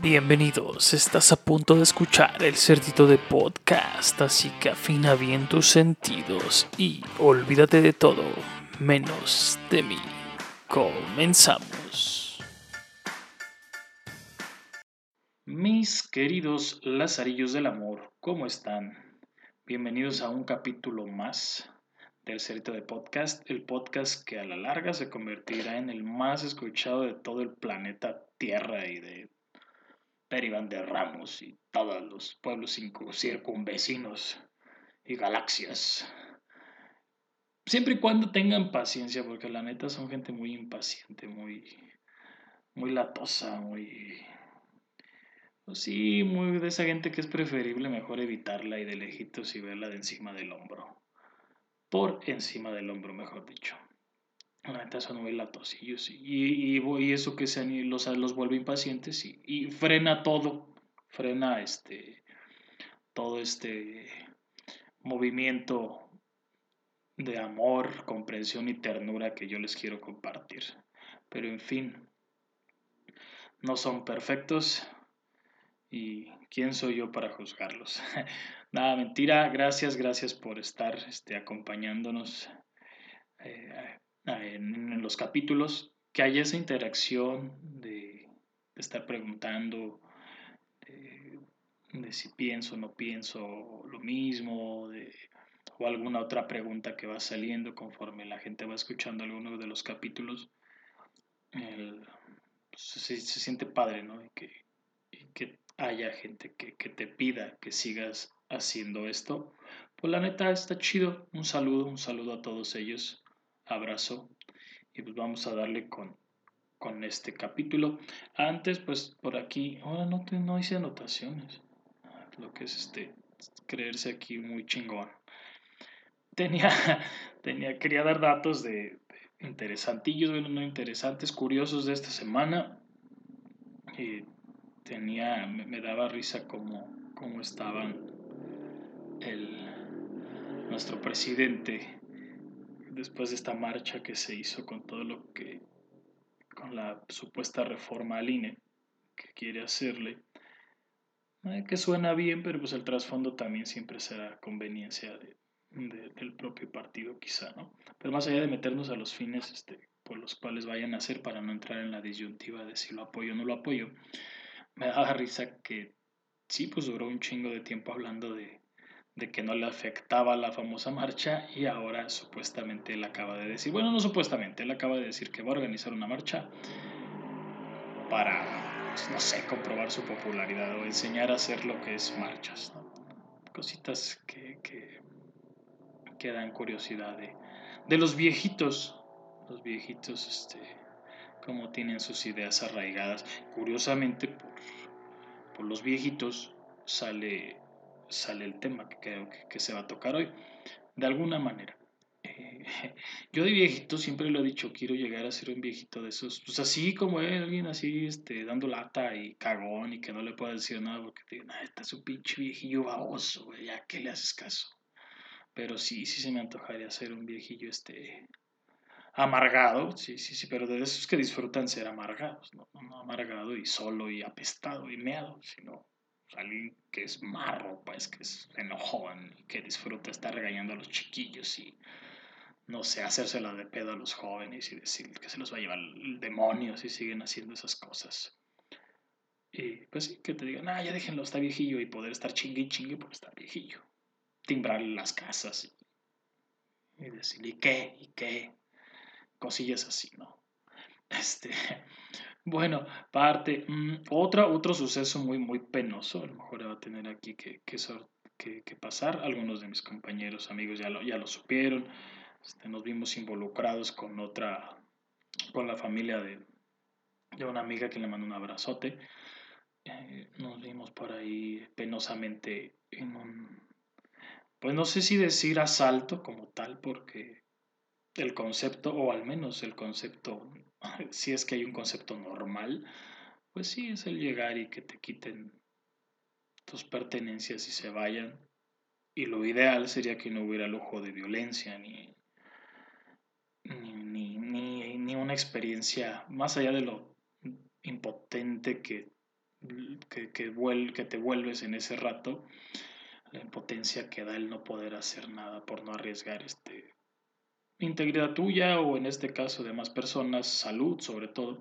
Bienvenidos, estás a punto de escuchar el cerdito de podcast, así que afina bien tus sentidos y olvídate de todo, menos de mí. Comenzamos. Mis queridos lazarillos del amor, ¿cómo están? Bienvenidos a un capítulo más del Cerdito de Podcast, el podcast que a la larga se convertirá en el más escuchado de todo el planeta Tierra y de Periban de Ramos y todos los pueblos circunvecinos y galaxias. Siempre y cuando tengan paciencia, porque la neta son gente muy impaciente, muy, muy latosa, muy... Pues sí, muy de esa gente que es preferible mejor evitarla y de lejitos y verla de encima del hombro por encima del hombro, mejor dicho. La neta son muy latosillos y, y, eso que sean, los, los vuelve impacientes y, frena todo, frena este, todo este movimiento de amor, comprensión y ternura que yo les quiero compartir. Pero en fin, no son perfectos y quién soy yo para juzgarlos. Nada, mentira. Gracias, gracias por estar este, acompañándonos eh, en, los capítulos. Que haya esa interacción de, estar preguntando de, si pienso o no pienso lo mismo, o alguna otra pregunta que va saliendo conforme la gente va escuchando alguno de los capítulos. se, siente padre, ¿no? Y que, y que haya gente que, que, te pida que sigas haciendo esto. Pues la neta está chido. Un saludo, un saludo a todos ellos. Abrazo. Y pues vamos a darle con, con este capítulo. Antes, pues por aquí, ahora no, no hice anotaciones. Lo que es este, creerse aquí muy chingón. Tenía, tenía, quería dar datos de, interesantillos, bueno, no interesantes, curiosos de esta semana. Y tenía, me, me daba risa como, como estaban el, nuestro presidente, después de esta marcha que se hizo con todo lo que, con la supuesta reforma al INE que quiere hacerle, eh, que suena bien, pero pues el trasfondo también siempre será conveniencia de, del propio partido quizá, ¿no? Pero más allá de meternos a los fines este, por los cuales vayan a hacer para no entrar en la disyuntiva de si lo apoyo o no lo apoyo, me da risa que sí, pues duró un chingo de tiempo hablando de, de que no le afectaba la famosa marcha y ahora supuestamente él acaba de decir, bueno, no supuestamente, él acaba de decir que va a organizar una marcha para, pues, no sé, comprobar su popularidad o enseñar a hacer lo que es marchas. Cositas que, que, dan curiosidad de, de, los viejitos, los viejitos, este, cómo tienen sus ideas arraigadas. Curiosamente, por, por los viejitos sale sale el tema que creo que, se va a tocar hoy, de alguna manera. Eh, yo de viejito siempre lo he dicho, quiero llegar a ser un viejito de esos, pues así como alguien así, este, dando lata y cagón y que no le pueda decir nada porque te digan, ah, este es un pinche viejillo baboso, güey, ya que le haces caso. Pero sí, sí se me antojaría ser un viejillo, este, amargado, sí, sí, sí, pero de esos que disfrutan ser amargados, no, no amargado y solo y apestado y meado, sino alguien que es marro, pues, que es enojón, que disfruta estar regañando a los chiquillos y, no sé, hacérsela de pedo a los jóvenes y decir que se los va a llevar el demonio si siguen haciendo esas cosas. Y pues sí, que te digan, ah, ya déjenlo, está viejillo y poder estar chingue y chingue porque está viejillo. Timbrarle las casas y, y decir, ¿y qué? ¿Y qué? Cosillas así, ¿no? Este, bueno, parte. Mm, otra, otro suceso muy, muy penoso, a lo mejor va a tener aquí que, que, pasar. Algunos de mis compañeros, amigos ya lo, ya lo supieron. Este, nos vimos involucrados con otra, con la familia de, de una amiga que le mandó un abrazote. Eh, nos vimos por ahí penosamente en un, pues no sé si decir asalto como tal, porque el concepto, o al menos el concepto si es que hay un concepto normal, pues sí, es el llegar y que te quiten tus pertenencias y se vayan. Y lo ideal sería que no hubiera lujo de violencia ni, ni, ni, ni, una experiencia más allá de lo impotente que que, que, que te vuelves en ese rato, la impotencia que da el no poder hacer nada por no arriesgar este, integridad tuya o en este caso de más personas, salud sobre todo,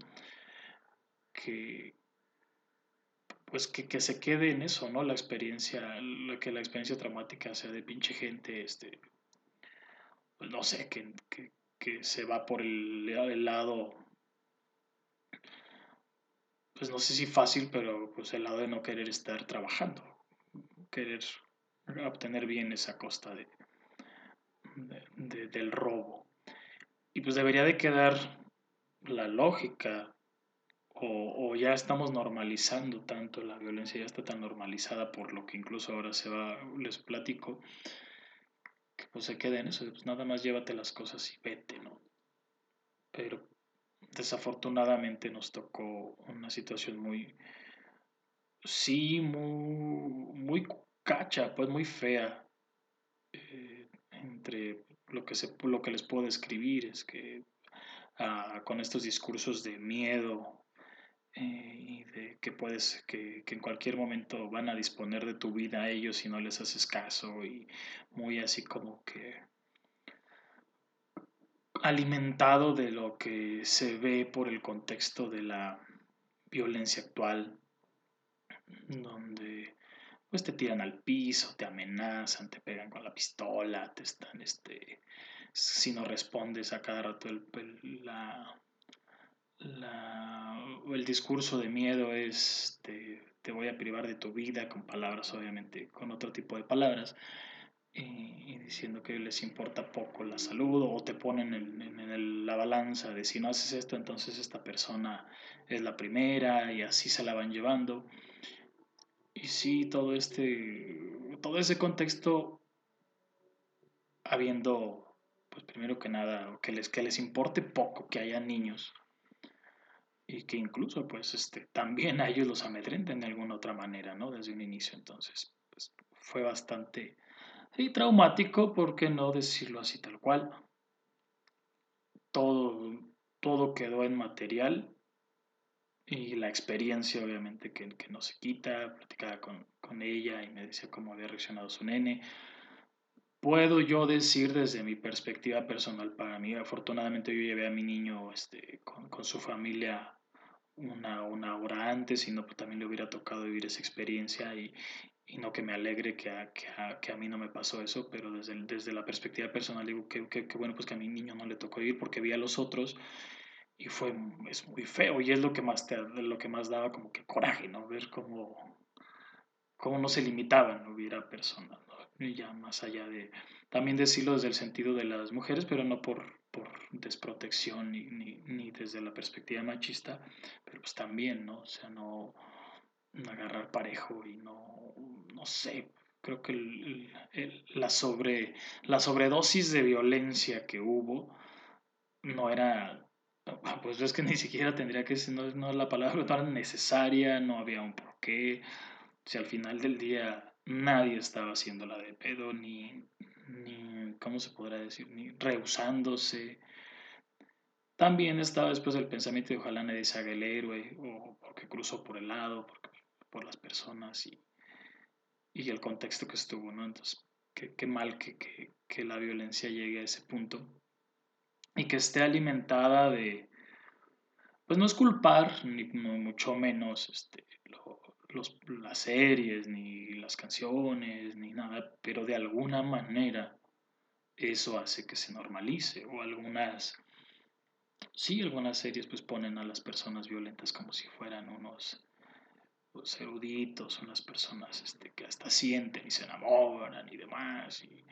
que pues que, que, se quede en eso, ¿no? La experiencia, que la experiencia traumática sea de pinche gente, este, pues no sé, que, que, que se va por el, el lado pues no sé si fácil, pero pues el lado de no querer estar trabajando, querer obtener bien esa costa de, del robo. Y pues debería de quedar la lógica, o, ya estamos normalizando tanto, la violencia ya está tan normalizada por lo que incluso ahora se va, les platico, que pues se quede en eso, pues nada más llévate las cosas y vete, ¿no? Pero desafortunadamente nos tocó una situación muy, sí, muy, muy cacha, pues muy fea. Eh, entre lo que, se, lo que les puedo describir es que ah, con estos discursos de miedo eh, y de que puedes, que, que, en cualquier momento van a disponer de tu vida a ellos si no les haces caso y muy así como que alimentado de lo que se ve por el contexto de la violencia actual, donde pues te tiran al piso, te amenazan, te pegan con la pistola, te están, este, si no respondes a cada rato el, la, el discurso de miedo es te, te voy a privar de tu vida con palabras, obviamente, con otro tipo de palabras y, diciendo que les importa poco la salud o te ponen en, la balanza de si no haces esto, entonces esta persona es la primera y así se la van llevando. Y sí, todo este, todo ese contexto, habiendo, pues primero que nada, que les, que les importe poco que haya niños y que incluso pues este, también a ellos los amedrenten de alguna otra manera, ¿no? Desde un inicio, entonces, pues fue bastante y traumático, ¿por qué no decirlo así tal cual? Todo, todo quedó en material y la experiencia obviamente que, que no se quita, platicaba con, con, ella y me decía cómo había reaccionado su nene. Puedo yo decir desde mi perspectiva personal, para mí, afortunadamente yo llevé a mi niño este, con, con su familia una, una hora antes y no, pues también le hubiera tocado vivir esa experiencia y, y no que me alegre que a, que a, que a mí no me pasó eso, pero desde, desde la perspectiva personal digo que, que, bueno, pues que a mi niño no le tocó ir porque vi a los otros y fue, es muy feo y es lo que más, te, lo que más daba como que coraje, ¿no? Ver cómo, cómo no se limitaban, no hubiera personas, ¿no? Y ya más allá de, también decirlo desde el sentido de las mujeres, pero no por, por desprotección ni, ni, desde la perspectiva machista, pero pues también, ¿no? O sea, no agarrar parejo y no, no sé, creo que la, sobre, la sobredosis de violencia que hubo no era, pues es que ni siquiera tendría que ser, no, no la palabra no necesaria, no había un porqué, si al final del día nadie estaba haciendo la de pedo, ni, ni, ¿cómo se podrá decir? Ni rehusándose. También estaba después el pensamiento de ojalá nadie se haga el héroe o porque cruzó por el lado, por las personas y, y el contexto que estuvo, ¿no? Entonces, qué, qué mal que, que, que, la violencia llegue a ese punto y que esté alimentada de, pues no es culpar, ni mucho menos este, los, las series, ni las canciones, ni nada, pero de alguna manera eso hace que se normalice o algunas sí algunas series pues ponen a las personas violentas como si fueran unos los eruditos, unas personas este, que hasta sienten y se enamoran y demás, y,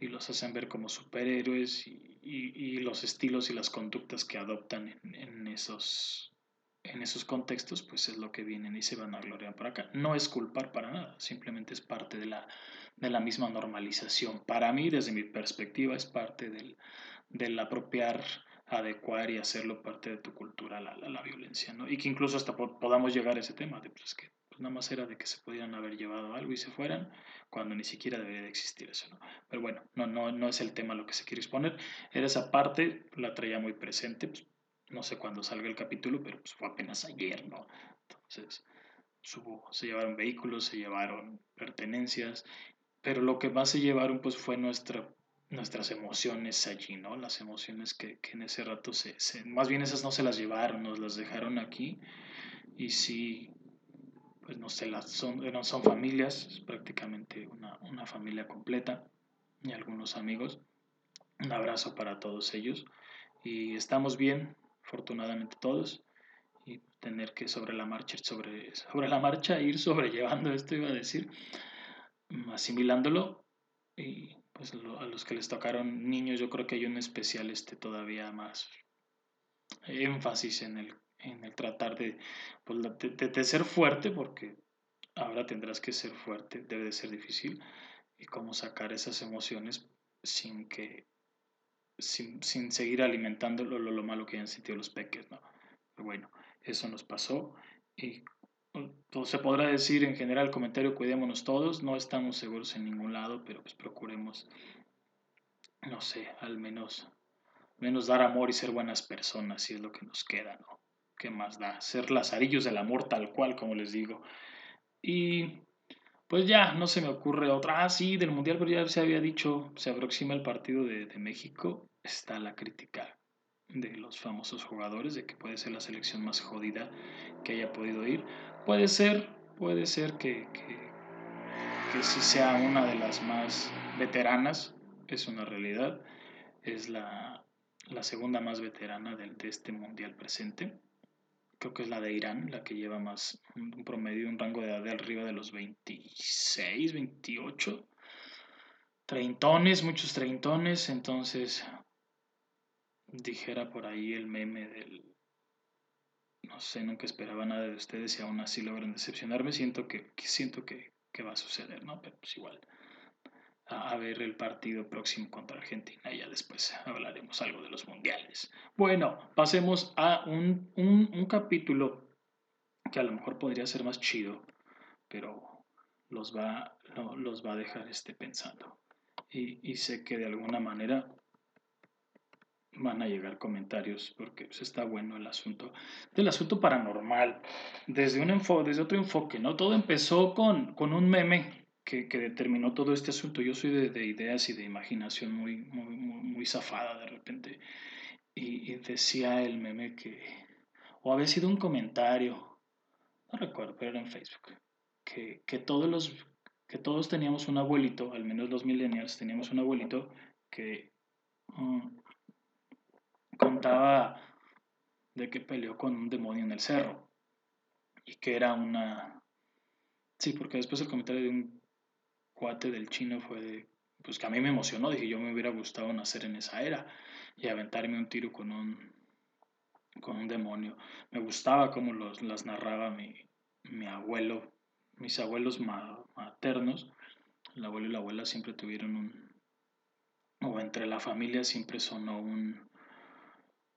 y los hacen ver como superhéroes, y, y, los estilos y las conductas que adoptan en, en, esos, en esos contextos, pues es lo que vienen y se van a gloriar por acá. No es culpar para nada, simplemente es parte de la, de la misma normalización. Para mí, desde mi perspectiva, es parte del, del apropiar adecuar y hacerlo parte de tu cultura la, la, violencia, ¿no? Y que incluso hasta podamos llegar a ese tema de pues, que pues, nada más era de que se podían haber llevado algo y se fueran, cuando ni siquiera debería de existir eso, ¿no? Pero bueno, no, no, no es el tema lo que se quiere exponer. Era esa parte, la traía muy presente, pues, no sé cuándo salga el capítulo, pero pues fue apenas ayer, ¿no? Entonces, se llevaron vehículos, se llevaron pertenencias, pero lo que más se llevaron pues fue nuestra, nuestras emociones allí, ¿no? Las emociones que, en ese rato se, más bien esas no se las llevaron, nos las dejaron aquí y sí, pues no sé, las son, son familias, es prácticamente una, una familia completa y algunos amigos. Un abrazo para todos ellos. Y estamos bien, afortunadamente todos. Y tener que sobre la marcha sobre, sobre la marcha ir sobrellevando esto iba a decir asimilándolo. Y pues a los que les tocaron niños yo creo que hay un especial este todavía más énfasis en el, en el tratar de, pues, de, ser fuerte porque ahora tendrás que ser fuerte debe de ser difícil y cómo sacar esas emociones sin que sin, sin seguir alimentando lo, lo, malo que hayan sentido los peques no pero bueno eso nos pasó y pues, se podrá decir en general el comentario cuidémonos todos, no estamos seguros en ningún lado, pero pues procuremos, no sé, al menos, menos dar amor y ser buenas personas, si es lo que nos queda, ¿no? ¿Qué más da? Ser lazarillos del amor tal cual, como les digo. Y pues ya, no se me ocurre otra. Ah, sí, del Mundial, pero ya se había dicho, se aproxima el partido de, de México, está la crítica de los famosos jugadores, de que puede ser la selección más jodida que haya podido ir. Puede ser, puede ser que, que, sí sea una de las más veteranas, es una realidad, es la, segunda más veterana de, de, este mundial presente. Creo que es la de Irán, la que lleva más un promedio, un rango de edad de arriba de los 26, 28. Treintones, muchos treintones, entonces dijera por ahí el meme del no sé, nunca esperaba nada de ustedes y aún así logran decepcionarme, siento que, siento que, va a suceder, ¿no? Pero pues igual, a, ver el partido próximo contra Argentina, ya después hablaremos algo de los mundiales. Bueno, pasemos a un, un, capítulo que a lo mejor podría ser más chido, pero los va, los va a dejar este pensando. Y, y sé que de alguna manera van a llegar comentarios porque pues, está bueno el asunto del asunto paranormal desde un desde otro enfoque no todo empezó con, con un meme que, que, determinó todo este asunto. Yo soy de, de ideas y de imaginación muy muy, muy, zafada de repente. Y, y, decía el meme que o había sido un comentario no recuerdo pero era en Facebook que, que todos los que todos teníamos un abuelito al menos los millennials teníamos un abuelito que mm, contaba de que peleó con un demonio en el cerro y que era una... Sí, porque después el comentario de un cuate del chino fue de, pues que a mí me emocionó, dije yo me hubiera gustado nacer en esa era y aventarme un tiro con un, con un demonio. Me gustaba cómo los, las narraba mi, mi abuelo, mis abuelos maternos, el abuelo y la abuela siempre tuvieron un, o entre la familia siempre sonó un,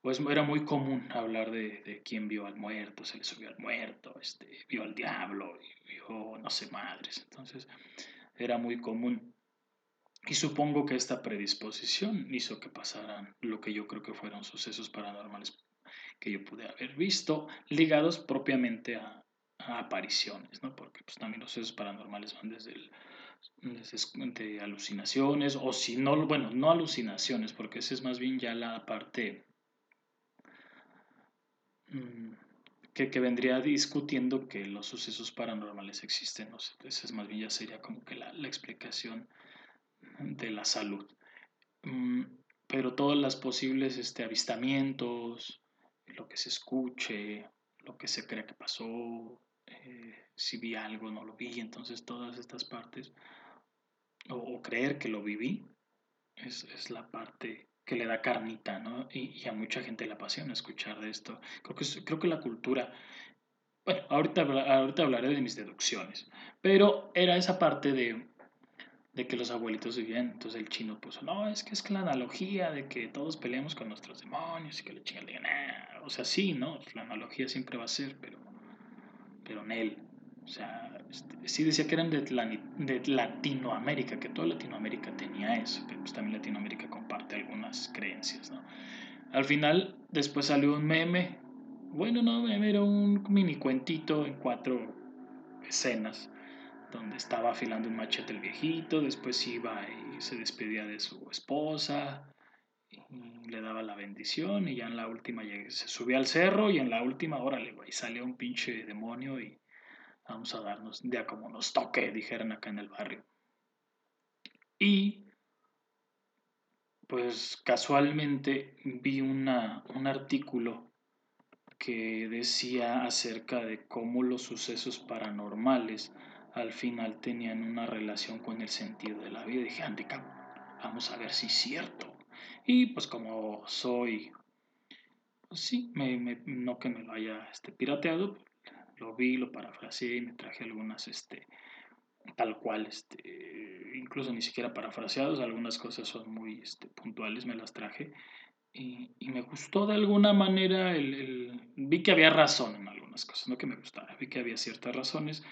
pues era muy común hablar de, de quién vio al muerto, se le subió al muerto, este, vio al diablo, vio no sé madres. Entonces era muy común. Y supongo que esta predisposición hizo que pasaran lo que yo creo que fueron sucesos paranormales que yo pude haber visto, ligados propiamente a, apariciones, ¿no? Porque pues, también los sucesos paranormales van desde, desde alucinaciones, o si no, bueno, no alucinaciones, porque esa es más bien ya la parte Mm, que, vendría discutiendo que los sucesos paranormales existen. ¿no? Entonces, más bien ya sería como que la, explicación de la salud. Mm, pero todas las posibles este, avistamientos, lo que se escuche, lo que se cree que pasó, eh, si vi algo, no lo vi, entonces todas estas partes, o, creer que lo viví, es, es la parte que le da carnita, ¿no? Y, a mucha gente le apasiona escuchar de esto. Creo que, creo que la cultura, bueno, ahorita, ahorita hablaré de mis deducciones, pero era esa parte de, de que los abuelitos vivían, entonces el chino puso, no, es que es la analogía de que todos peleamos con nuestros demonios y que le chingan, o sea, sí, ¿no? La analogía siempre va a ser, pero, pero en él, o sea, este, sí decía que eran de, de, Latinoamérica, que toda Latinoamérica tenía eso, pero pues también Latinoamérica comparte algunas creencias, ¿no? Al final, después salió un meme, bueno, no, meme era un mini cuentito en cuatro, escenas donde estaba afilando un machete el viejito, después iba y se despedía de su esposa, le daba la bendición y ya en la última se subía al cerro y en la última, órale, güey, salió un pinche demonio y vamos a darnos ya como nos toque, dijeron acá en el barrio. Y pues casualmente vi una, un artículo que decía acerca de cómo los sucesos paranormales al final tenían una relación con el sentido de la vida. Dije, handicap, vamos a ver si es cierto. Y pues como soy, pues sí, me, no que me lo haya este, pirateado, lo vi, lo parafraseé y me traje algunas, este, tal cual, este, incluso ni siquiera parafraseados, algunas cosas son muy este, puntuales, me las traje. Y, me gustó de alguna manera, el, vi que había razón en algunas cosas, no que me gustara, vi que había ciertas razones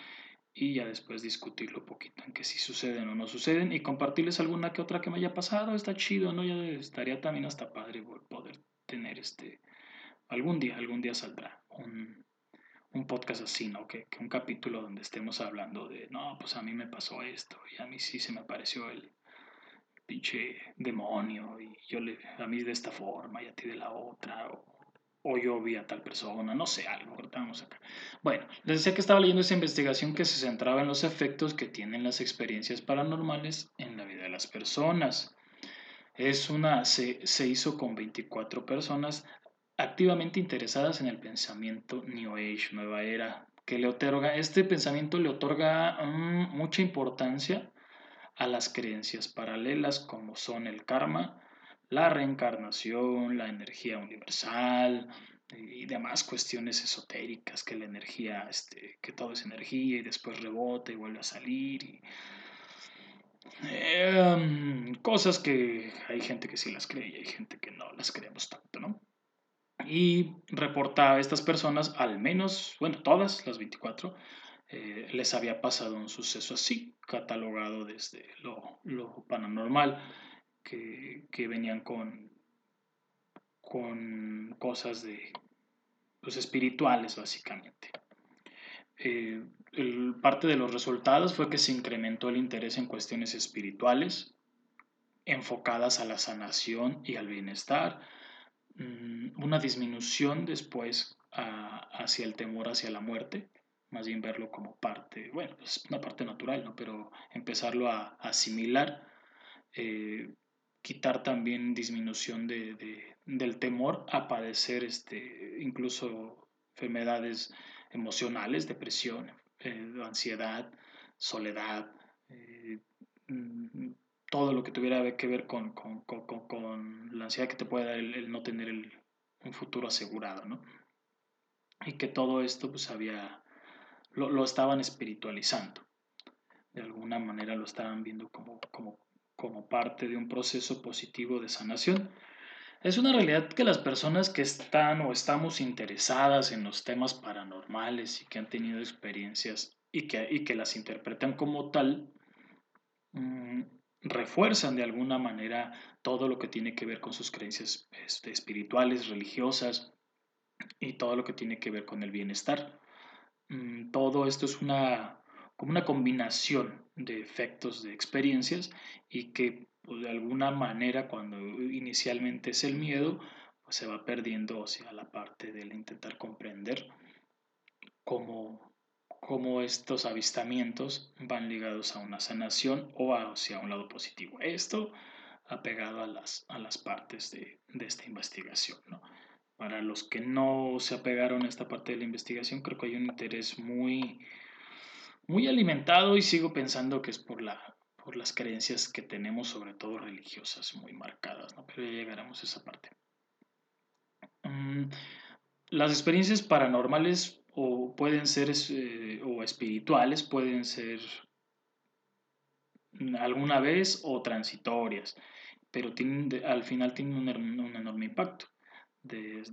y ya después discutirlo un poquito en que si suceden o no suceden y compartirles alguna que otra que me haya pasado, está chido, ¿no? Ya estaría también hasta padre poder tener este, algún día, algún día saldrá un, un podcast así, ¿no? Que, que, un capítulo donde estemos hablando de, no, pues a mí me pasó esto y a mí sí se me apareció el pinche demonio y yo le, a mí de esta forma y a ti de la otra, o, o yo vi a tal persona, no sé, algo, estamos acá. Bueno, les decía que estaba leyendo esa investigación que se centraba en los efectos que tienen las experiencias paranormales en la vida de las personas. Es una, se, se hizo con 24 personas activamente interesadas en el pensamiento New Age, nueva era, que le otorga, este pensamiento le otorga mm, mucha importancia a las creencias paralelas como son el karma, la reencarnación, la energía universal y demás cuestiones esotéricas, que la energía, este, que todo es energía y después rebota y vuelve a salir. Y, em, cosas que hay gente que sí las cree y hay gente que no las creemos tanto, ¿no? Y reporta a estas personas, al menos, bueno, todas las 24, eh, les había pasado un suceso así, catalogado desde lo, lo paranormal que, venían con, con cosas de pues, espirituales, básicamente. Eh, parte de los resultados fue que se incrementó el interés en cuestiones espirituales enfocadas a la sanación y al bienestar, mm, una disminución después hacia el temor hacia la muerte, más bien verlo como parte, bueno, pues una parte natural, pero empezarlo a, asimilar, eh, quitar también disminución de, del temor a padecer este, incluso enfermedades emocionales, depresión, eh, ansiedad, soledad, eh, mm, todo lo que tuviera que ver con, con, con, la ansiedad que te puede dar el, no tener el, un futuro asegurado, ¿no? Y que todo esto pues había, lo, lo, estaban espiritualizando, de alguna manera lo estaban viendo como, como como parte de un proceso positivo de sanación. Es una realidad que las personas que están o estamos interesadas en los temas paranormales y que han tenido experiencias y que, y que las interpretan como tal, mm, refuerzan de alguna manera todo lo que tiene que ver con sus creencias este, espirituales, religiosas y todo lo que tiene que ver con el bienestar. Mm, todo esto es una, como una combinación de efectos de experiencias y que pues, de alguna manera cuando inicialmente es el miedo, pues se va perdiendo hacia la parte del intentar comprender cómo, cómo estos avistamientos van ligados a una sanación o hacia un lado positivo. Esto apegado a las, a las partes de, de esta investigación. ¿no? Para los que no se apegaron a esta parte de la investigación, creo que hay un interés muy muy alimentado y sigo pensando que es por, la, por las creencias que tenemos, sobre todo religiosas, muy marcadas, ¿no? pero ya llegaremos a esa parte. Mm, las experiencias paranormales o pueden ser eh, o espirituales, pueden ser alguna vez o transitorias, pero tienen, al final tienen un, enorme impacto,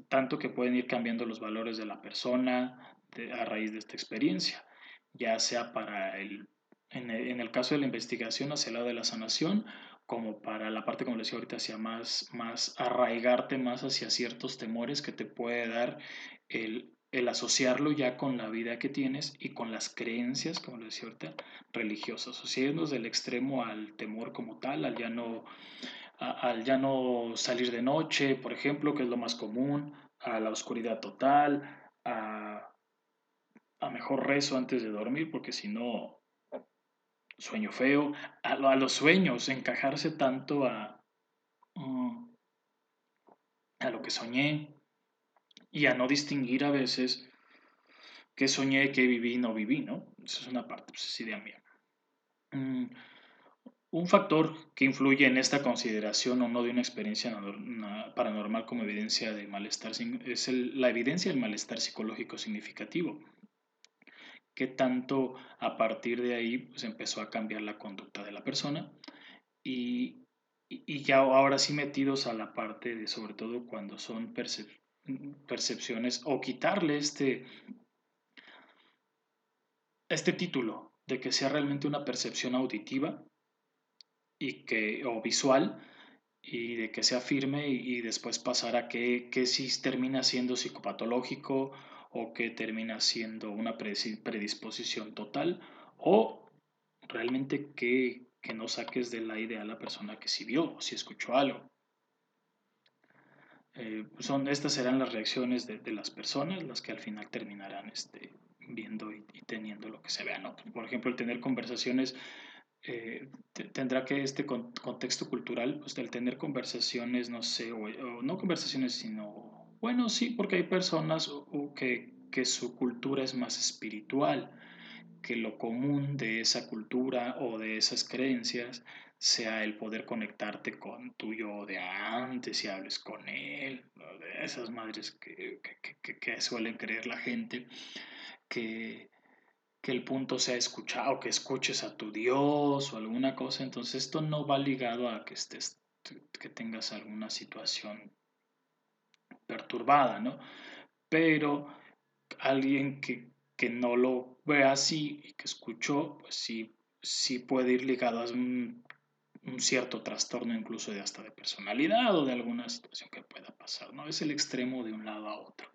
tanto que pueden ir cambiando los valores de la persona a raíz de esta experiencia ya sea para el, en el, caso de la investigación hacia el lado de la sanación, como para la parte, como les decía ahorita, hacia más, más arraigarte más hacia ciertos temores que te puede dar el el asociarlo ya con la vida que tienes y con las creencias, como lo decía ahorita, religiosas, o sea, irnos del extremo al temor como tal, al ya no, al ya no salir de noche, por ejemplo, que es lo más común, a la oscuridad total, a, mejor rezo antes de dormir, porque si no, sueño feo, a, a, los sueños, encajarse tanto a, mm, a lo que soñé, y a no distinguir a veces qué soñé, qué viví no viví, ¿no? Esa es una parte, pues es idea mía. Mm, un factor que influye en esta consideración o no de una experiencia paranormal como evidencia de malestar es la evidencia del malestar psicológico significativo, que tanto a partir de ahí pues, empezó a cambiar la conducta de la persona y, y ya ahora sí metidos a la parte de sobre todo cuando son percepciones percepciones o quitarle este, este título de que sea realmente una percepción auditiva y que, o visual y de que sea firme y, después pasar a que, que si termina siendo psicopatológico o que termina siendo una predisposición total o realmente que, que no saques de la idea a la persona que sí vio o si escuchó algo. Eh, son, estas serán las reacciones de, las personas las que al final terminarán este, viendo y, teniendo lo que se vea. ¿no? Por ejemplo, el tener conversaciones eh, tendrá que este contexto cultural, pues el tener conversaciones, no sé, o, no conversaciones, sino, bueno, sí, porque hay personas que, que su cultura es más espiritual, que lo común de esa cultura o de esas creencias sea el poder conectarte con tu yo de antes y hables con él, de esas madres que, suelen creer la gente, que, el punto sea escuchar o que escuches a tu Dios o alguna cosa, entonces esto no va ligado a que estés, que tengas alguna situación perturbada, ¿no? Pero alguien que, que no lo ve así y que escuchó, pues sí, sí puede ir ligado a un un cierto trastorno incluso de hasta de personalidad o de alguna situación que pueda pasar, ¿no? Es el extremo de un lado a otro.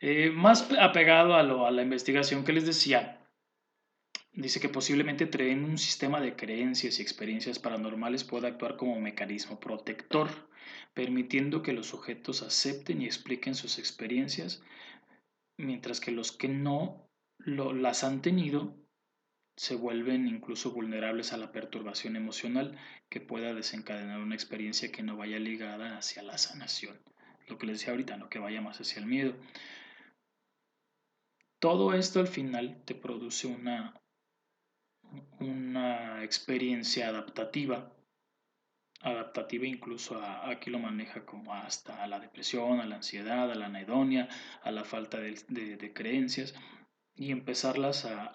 Eh, más apegado a, lo, a la investigación que les decía, dice que posiblemente traen un sistema de creencias y experiencias paranormales pueda actuar como mecanismo protector, permitiendo que los sujetos acepten y expliquen sus experiencias, mientras que los que no lo, las han tenido se vuelven incluso vulnerables a la perturbación emocional que pueda desencadenar una experiencia que no vaya ligada hacia la sanación. Lo que les decía ahorita, no que vaya más hacia el miedo. Todo esto al final te produce una, una experiencia adaptativa, adaptativa incluso aquí lo maneja como hasta a la depresión, a la ansiedad, a la anedonia, a la falta de creencias y empezarlas a,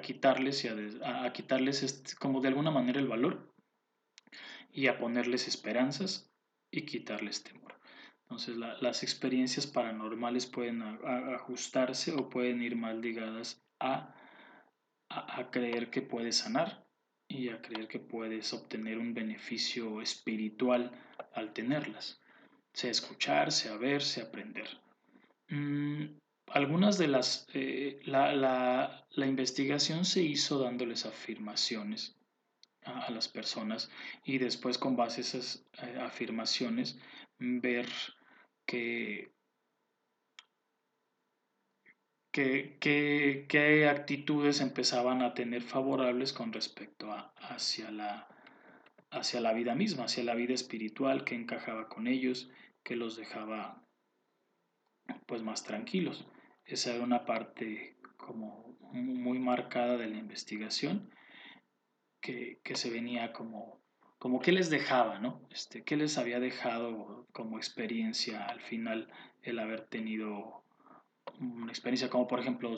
quitarles, y a, quitarles como de alguna manera el valor y a ponerles esperanzas y quitarles temor. Entonces las experiencias paranormales pueden ajustarse o pueden ir más ligadas a, a creer que puedes sanar y a creer que puedes obtener un beneficio espiritual al tenerlas, sea escuchar, sea ver, sea aprender. Mm, algunas de las, eh, la, investigación se hizo dándoles afirmaciones a, las personas y después con base a esas eh, afirmaciones ver qué qué actitudes empezaban a tener favorables con respecto a hacia la, hacia la vida misma, hacia la vida espiritual que encajaba con ellos, que los dejaba pues más tranquilos. Esa era una parte como muy marcada de la investigación que, se venía como, como qué les dejaba, ¿no? Este, ¿Qué les había dejado como experiencia al final el haber tenido una experiencia como por ejemplo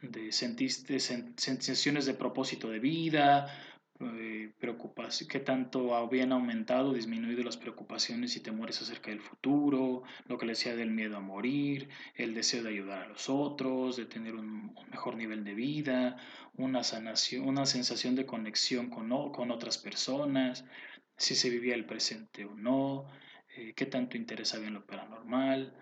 de sentiste sensaciones de propósito de vida, eh, preocupación, qué tanto habían aumentado, disminuido las preocupaciones y temores acerca del futuro, lo que le decía del miedo a morir, el deseo de ayudar a los otros, de tener un, mejor nivel de vida, una sanación, una sensación de conexión con, con otras personas, si se vivía el presente o no, eh, qué tanto interés había en lo paranormal,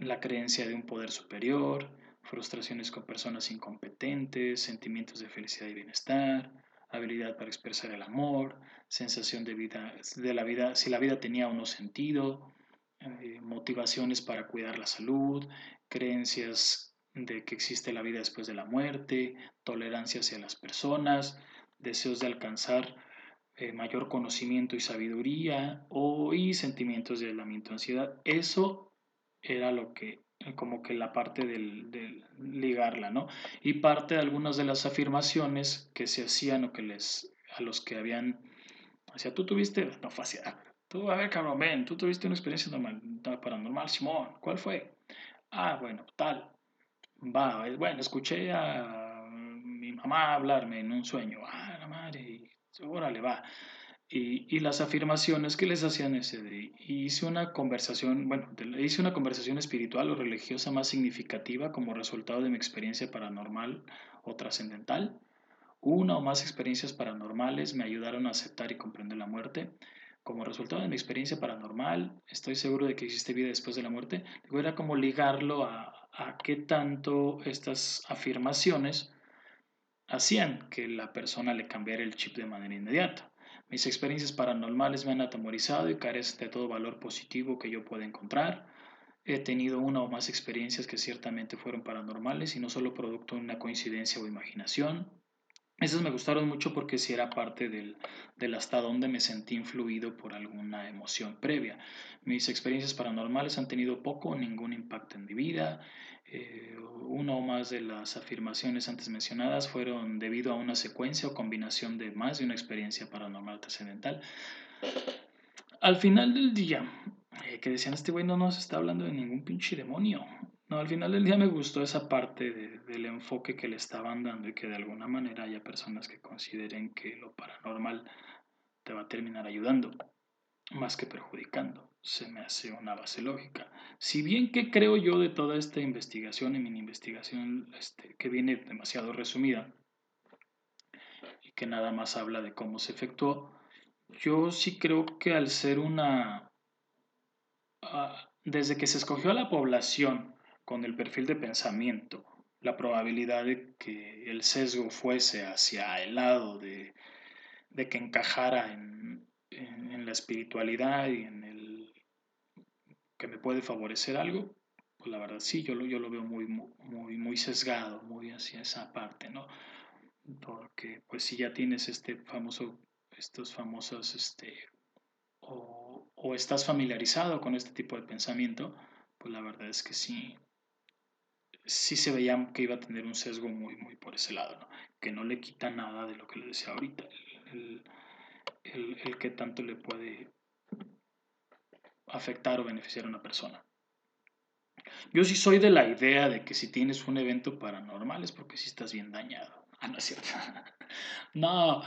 la creencia de un poder superior, frustraciones con personas incompetentes, sentimientos de felicidad y bienestar, habilidad para expresar el amor, sensación de vida, de la vida, si la vida tenía o no sentido, eh, motivaciones para cuidar la salud, creencias de que existe la vida después de la muerte, tolerancia hacia las personas, deseos de alcanzar eh, mayor conocimiento y sabiduría o, y sentimientos de aislamiento, ansiedad. Eso era lo que, como que la parte del, ligarla, ¿no? Y parte de algunas de las afirmaciones que se hacían o que les, a los que habían, o sea, tú tuviste, no fue tú, a ver, cabrón, ven, tú tuviste una experiencia normal, paranormal, Simón, ¿cuál fue? Ah, bueno, tal. Va, bueno, escuché a mi mamá hablarme en un sueño. Ah, la madre, órale, va. Y, las afirmaciones que les hacían ese día. Hice una conversación, bueno, hice una conversación espiritual o religiosa más significativa como resultado de mi experiencia paranormal o trascendental. Una o más experiencias paranormales me ayudaron a aceptar y comprender la muerte. Como resultado de mi experiencia paranormal, estoy seguro de que existe vida después de la muerte. Era como ligarlo a, a qué tanto estas afirmaciones hacían que la persona le cambiara el chip de manera inmediata. Mis experiencias paranormales me han atemorizado y carecen de todo valor positivo que yo pueda encontrar. He tenido una o más experiencias que ciertamente fueron paranormales y no solo producto de una coincidencia o imaginación. Esas me gustaron mucho porque sí era parte del, del, hasta donde me sentí influido por alguna emoción previa. Mis experiencias paranormales han tenido poco o ningún impacto en mi vida. Eh, una o más de las afirmaciones antes mencionadas fueron debido a una secuencia o combinación de más de una experiencia paranormal trascendental. Al final del día, eh, que decían, este güey no nos está hablando de ningún pinche demonio. No, al final del día me gustó esa parte del enfoque que le estaban dando y que de alguna manera haya personas que consideren que lo paranormal te va a terminar ayudando más que perjudicando. Se me hace una base lógica. Si bien que creo yo de toda esta investigación y mi investigación este, que viene demasiado resumida y que nada más habla de cómo se efectuó, yo sí creo que al ser una... Ah, desde que se escogió a la población con el perfil de pensamiento, la probabilidad de que el sesgo fuese hacia el lado de, que encajara en, la espiritualidad y en el que me puede favorecer algo, pues la verdad sí, yo lo, yo lo veo muy, muy, muy sesgado, muy hacia esa parte, ¿no? Porque pues si ya tienes este famoso, estos famosos, este, o, o estás familiarizado con este tipo de pensamiento, pues la verdad es que sí, sí se veía que iba a tener un sesgo muy, muy por ese lado, ¿no? que no le quita nada de lo que le decía ahorita, que tanto le puede afectar o beneficiar a una persona. Yo sí soy de la idea de que si tienes un evento paranormal es porque sí estás bien dañado. Ah, no es cierto. no,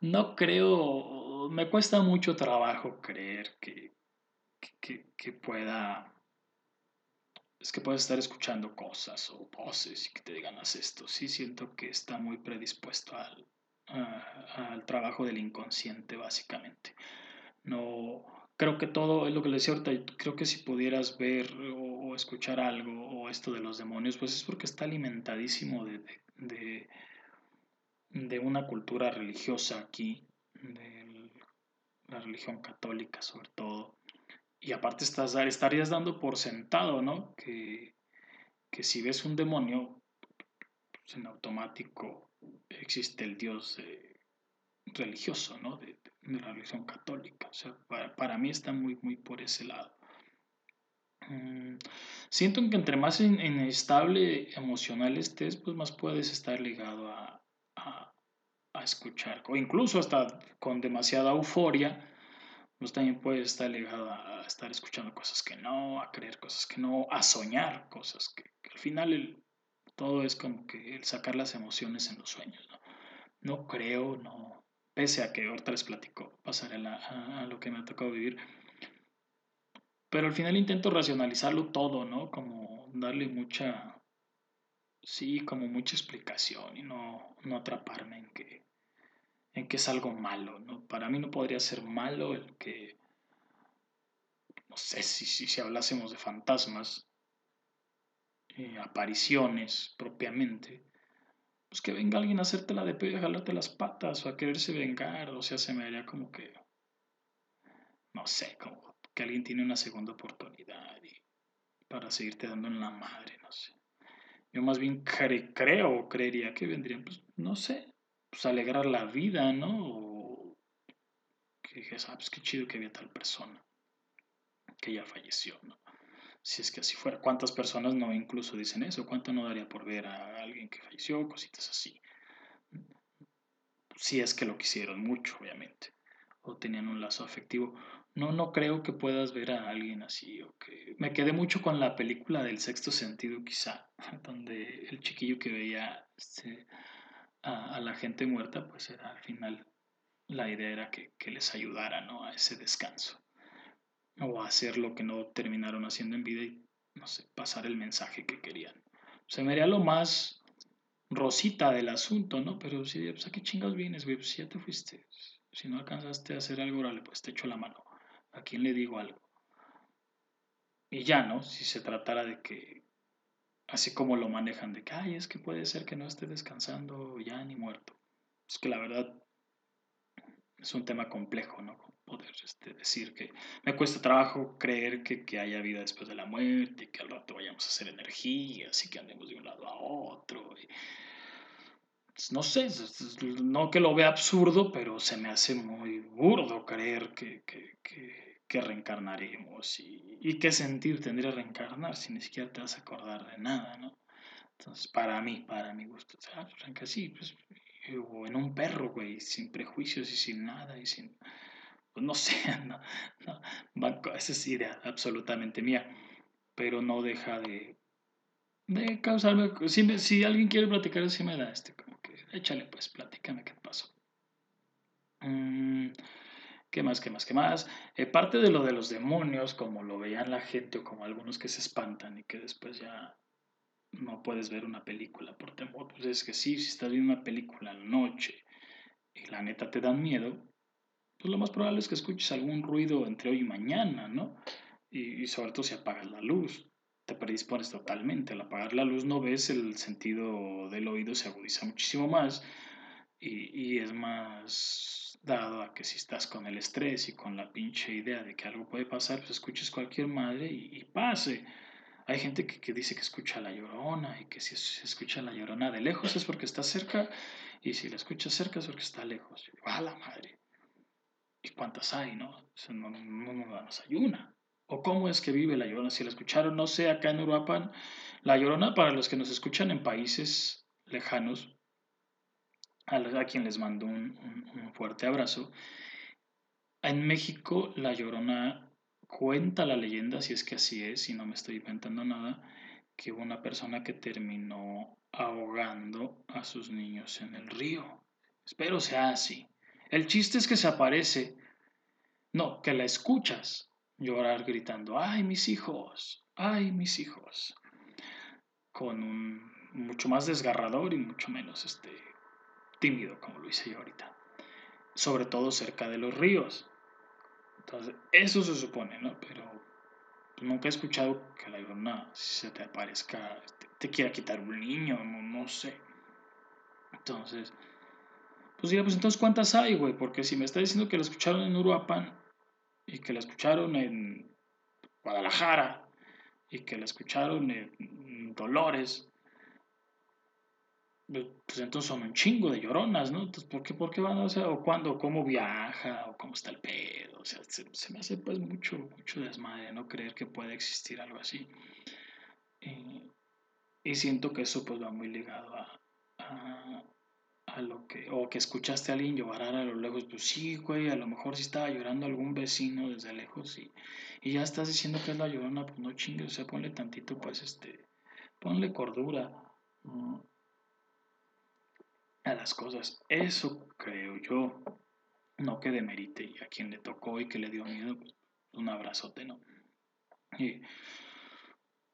no creo, me cuesta mucho trabajo creer que, que, pueda es que puedes estar escuchando cosas o voces y que te digan haz esto. Sí siento que está muy predispuesto al, al trabajo del inconsciente, básicamente. No, creo que todo es lo que le decía ahorita. Creo que si pudieras ver o, escuchar algo o esto de los demonios, pues es porque está alimentadísimo de, de, de una cultura religiosa aquí, de la religión católica sobre todo y aparte estás, estarías dando por sentado, ¿no? Que, que si ves un demonio, pues en automático existe el Dios religioso, ¿no? De, la religión católica. O sea, para, mí está muy, muy por ese lado. Mm, siento que entre más inestable emocional estés, pues más puedes estar ligado a, a, escuchar. O incluso hasta con demasiada euforia, pues también puedes estar ligado a estar escuchando cosas que no, a creer cosas que no, a soñar cosas que, al final el, todo es como que el sacar las emociones en los sueños, ¿no? No creo, no, pese a que ahorita les platico, pasaré a, a, lo que me ha tocado vivir, pero al final intento racionalizarlo todo, ¿no? Como darle mucha, sí, como mucha explicación y no, no atraparme en que en que es algo malo, ¿no? Para mí no podría ser malo el que no sé si, si, si hablásemos de fantasmas, eh, apariciones propiamente, pues que venga alguien a hacerte la de pedo y a jalarte las patas o a quererse vengar, o sea, se me haría como que, no sé, como que alguien tiene una segunda oportunidad para seguirte dando en la madre, no sé. Yo más bien creo o creería que vendrían, pues, no sé, pues alegrar la vida, ¿no? O que dije, ah, pues qué chido que había tal persona que ya falleció, ¿no? Si es que así fuera. ¿Cuántas personas no incluso dicen eso? ¿Cuánto no daría por ver a alguien que falleció? Cositas así. Si es que lo quisieron mucho, obviamente. O tenían un lazo afectivo. No, no creo que puedas ver a alguien así. O que... Me quedé mucho con la película del sexto sentido, quizá, donde el chiquillo que veía este, a, la gente muerta, pues era al final la idea era que, que les ayudara ¿no? a ese descanso o hacer lo que no terminaron haciendo en vida y, no sé, pasar el mensaje que querían. Se me haría lo más rosita del asunto, ¿no? Pero si, pues, ¿a qué chingados vienes, güey? Pues si ya te fuiste. Si no alcanzaste a hacer algo, órale, pues te echo la mano. ¿A quién le digo algo? Y ya, ¿no? Si se tratara de que, así como lo manejan, de que, ay, es que puede ser que no esté descansando ya ni muerto. Es que la verdad es un tema complejo, ¿no? poder este, decir que me cuesta trabajo creer que, que, haya vida después de la muerte, que al rato vayamos a hacer energía, así que andemos de un lado a otro. Pues, no sé, no que lo vea absurdo, pero se me hace muy burdo creer que, que, que reencarnaremos y, qué sentir tendría reencarnar si ni siquiera te vas a acordar de nada, ¿no? Entonces, para mí, para mi gusto, o sea, sí, pues, o en un perro, güey, sin prejuicios y sin nada y sin pues no sé, no, esa es idea absolutamente mía, pero no deja de, de causarme, si, si alguien quiere platicar así me da este, como que, échale pues, platícame qué pasó. Mm, ¿Qué más, qué más, qué más? Eh, parte de lo de los demonios, como lo veían la gente o como algunos que se espantan y que después ya no puedes ver una película por temor, pues es que sí, si estás viendo una película en la noche y la neta te dan miedo, pues lo más probable es que escuches algún ruido entre hoy y mañana, ¿no? Y, sobre todo si apagas la luz, te predispones totalmente. Al apagar la luz no ves el sentido del oído, se agudiza muchísimo más y, es más dado a que si estás con el estrés y con la pinche idea de que algo puede pasar, pues escuches cualquier madre y, pase. Hay gente que, dice que escucha la llorona y que si se escucha la llorona de lejos es porque está cerca y si la escuchas cerca es porque está lejos. ¡Ah, la madre! ¿Y cuántas hay, no? no, no, no hay una. ¿O cómo es que vive la Llorona? Si la escucharon, no sé, acá en Uruapan, la Llorona, para los que nos escuchan en países lejanos, a, quien les mando un, un, fuerte abrazo, en México la Llorona cuenta la leyenda, si es que así es, y no me estoy inventando nada, que hubo una persona que terminó ahogando a sus niños en el río. Espero sea así. El chiste es que se aparece. No, que la escuchas llorar gritando, ay mis hijos, ay mis hijos. Con un mucho más desgarrador y mucho menos este, tímido, como lo hice yo ahorita. Sobre todo cerca de los ríos. Entonces, eso se supone, ¿no? Pero nunca he escuchado que la llorona se te aparezca, te, quiera quitar un niño, no, sé. Entonces, pues diría, pues entonces ¿cuántas hay, güey? Porque si me está diciendo que la escucharon en Uruapan y que la escucharon en Guadalajara y que la escucharon en Dolores, pues, pues entonces son un chingo de lloronas, ¿no? Entonces, ¿por qué, por qué van? O sea, o cuándo, cómo viaja, o cómo está el pedo, o sea, se, me hace pues mucho, mucho desmadre, ¿no? Creer que puede existir algo así. y siento que eso pues va muy ligado a a lo que, o que escuchaste a alguien llorar a lo lejos, pues sí, güey, a lo mejor sí estaba llorando algún vecino desde lejos y, y ya estás diciendo que es la llorona, pues no chingues, o sea, ponle tantito, pues este, ponle cordura a las cosas. Eso creo yo, no que demerite y a quien le tocó y que le dio miedo, un abrazote, ¿no? Y,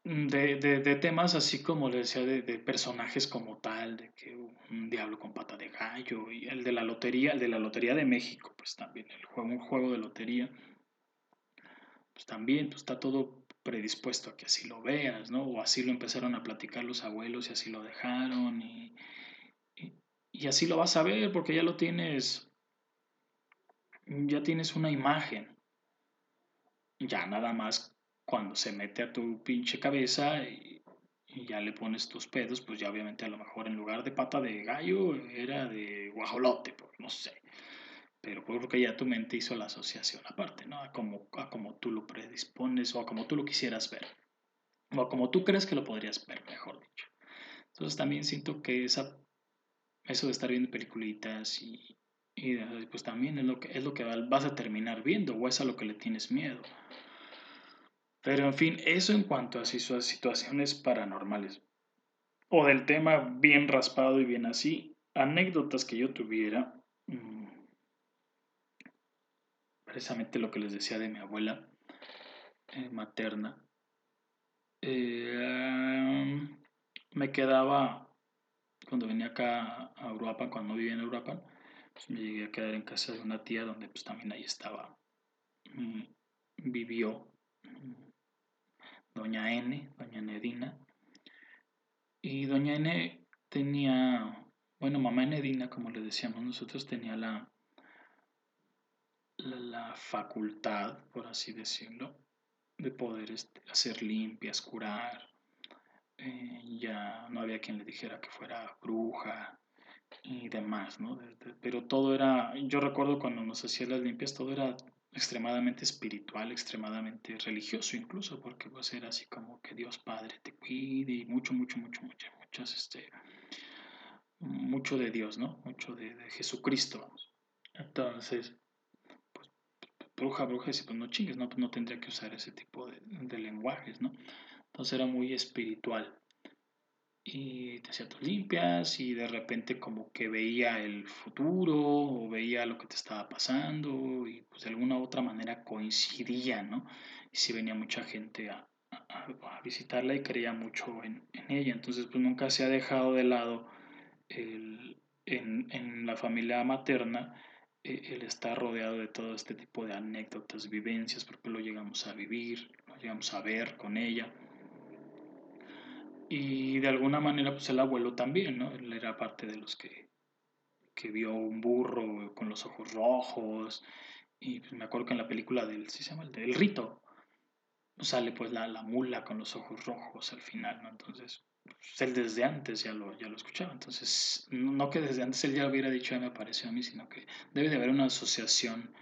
de, de, de, temas así como le decía, de, de, personajes como tal, de que un diablo con pata de gallo, y el de la lotería, el de la lotería de México, pues también, el juego, un juego de lotería. pues también pues, está todo predispuesto a que así lo veas, ¿no? O así lo empezaron a platicar los abuelos y así lo dejaron y, y, así lo vas a ver porque ya lo tienes, ya tienes una imagen. Ya nada más cuando se mete a tu pinche cabeza y, ya le pones tus pedos, pues ya obviamente a lo mejor en lugar de pata de gallo era de guajolote, pues no sé. Pero porque ya tu mente hizo la asociación aparte, ¿no? A como, a como tú lo predispones o a como tú lo quisieras ver. O a como tú crees que lo podrías ver, mejor dicho. Entonces también siento que esa, eso de estar viendo peliculitas y, y pues también es lo, que, es lo que vas a terminar viendo o es a lo que le tienes miedo. Pero en fin, eso en cuanto a situaciones paranormales. O del tema bien raspado y bien así, anécdotas que yo tuviera. Mm, precisamente lo que les decía de mi abuela eh, materna. Eh, me quedaba, cuando venía acá a Europa, cuando vivía en Europa, me llegué a quedar en casa de una tía donde pues también ahí estaba, mm, vivió doña N, doña Nedina. Y doña N tenía, bueno, mamá Nedina, como le decíamos nosotros, tenía la, la, facultad, por así decirlo, de poder este, hacer limpias, curar. Eh, ya no había quien le dijera que fuera bruja y demás, ¿no? pero todo era, yo recuerdo cuando nos hacía las limpias, todo era extremadamente espiritual, extremadamente religioso incluso, porque pues era así como que Dios Padre te cuide y mucho, mucho, mucho, mucho, muchas, este, mucho de Dios, ¿no? Mucho de, Jesucristo, Entonces, pues, bruja, bruja, y pues no chingues, ¿no? No tendría que usar ese tipo de, de lenguajes, ¿no? Entonces era muy espiritual y te hacía tus limpias y de repente como que veía el futuro o veía lo que te estaba pasando y pues de alguna u otra manera coincidía, ¿no? Y si venía mucha gente a, visitarla y creía mucho en, en, ella, entonces pues nunca se ha dejado de lado el, en, en, la familia materna eh, el estar rodeado de todo este tipo de anécdotas, vivencias, porque lo llegamos a vivir, lo llegamos a ver con ella. Y de alguna manera, pues el abuelo también, ¿no? Él era parte de los que, que vio un burro con los ojos rojos. Y pues, me acuerdo que en la película del, ¿sí se llama? El, del rito, sale pues la, la, mula con los ojos rojos al final, ¿no? Entonces, pues, él desde antes ya lo, ya lo escuchaba. Entonces, no que desde antes él ya hubiera dicho, ya me apareció a mí, sino que debe de haber una asociación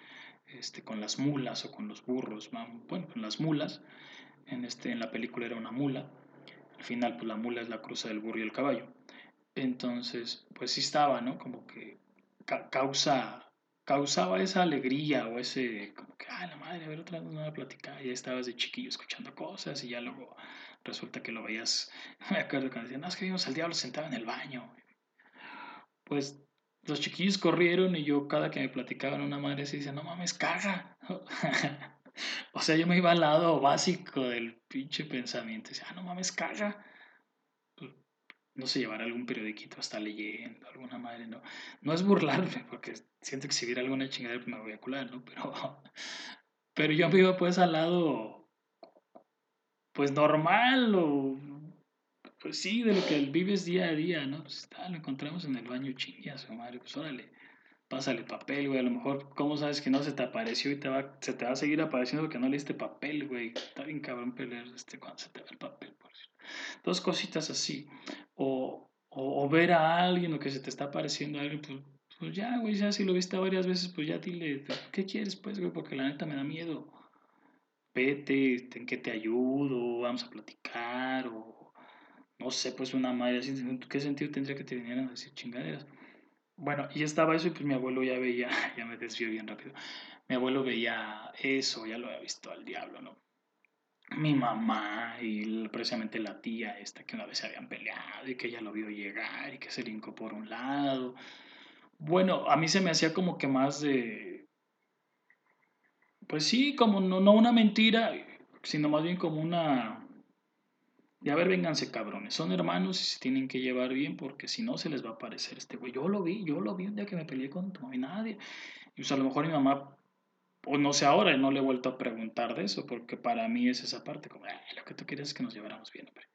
este, con las mulas o con los burros. Bueno, con las mulas. En, este, en la película era una mula al final, pues la mula es la cruza del burro y el caballo. Entonces, pues sí estaba, ¿no? Como que causa, causaba esa alegría o ese, como que, ay, la madre, a ver otra vez una plática. Y ya estabas de chiquillo escuchando cosas y ya luego resulta que lo veías. Me acuerdo cuando decían, no, es que vimos al diablo sentado en el baño. Pues los chiquillos corrieron y yo cada que me platicaban una madre se dice, no mames, caga. O sea, yo me iba al lado básico del pinche pensamiento. Decía, ah, no mames, caga. Pues, no sé, llevar algún periodiquito hasta leyendo, alguna madre, no. No es burlarme, porque siento que si viera alguna chingada me voy a cular, ¿no? Pero, pero yo me iba pues al lado, pues normal, o pues sí, de lo que vives día a día, ¿no? Pues está, lo encontramos en el baño chingas, madre, pues órale pásale papel, güey. A lo mejor, ¿cómo sabes que no se te apareció y te va, se te va a seguir apareciendo porque no le diste papel, güey? Está bien cabrón pelear este, cuando se te va el papel, por Dos cositas así. O, o, ver a alguien o que se te está apareciendo a alguien, pues, pues ya, güey, ya si lo viste varias veces, pues ya dile, ¿qué quieres, pues, güey? Porque la neta me da miedo. Vete, ¿en qué te ayudo? Vamos a platicar, o no sé, pues una madre así. ¿Qué sentido tendría que te vinieran a decir chingaderas? Bueno, y estaba eso y pues mi abuelo ya veía, ya me desvío bien rápido, mi abuelo veía eso, ya lo había visto al diablo, ¿no? Mi mamá y precisamente la tía esta que una vez se habían peleado y que ella lo vio llegar y que se lincó por un lado. Bueno, a mí se me hacía como que más de... Pues sí, como no, no una mentira, sino más bien como una y a ver, vénganse cabrones, son hermanos y se tienen que llevar bien porque si no se les va a aparecer este güey. Yo lo vi, yo lo vi un día que me peleé con tu mamá y nadie. Y pues a lo mejor mi mamá o no sé ahora, no le he vuelto a preguntar de eso, porque para mí es esa parte, como, lo que tú quieres es que nos lleváramos bien, hombre.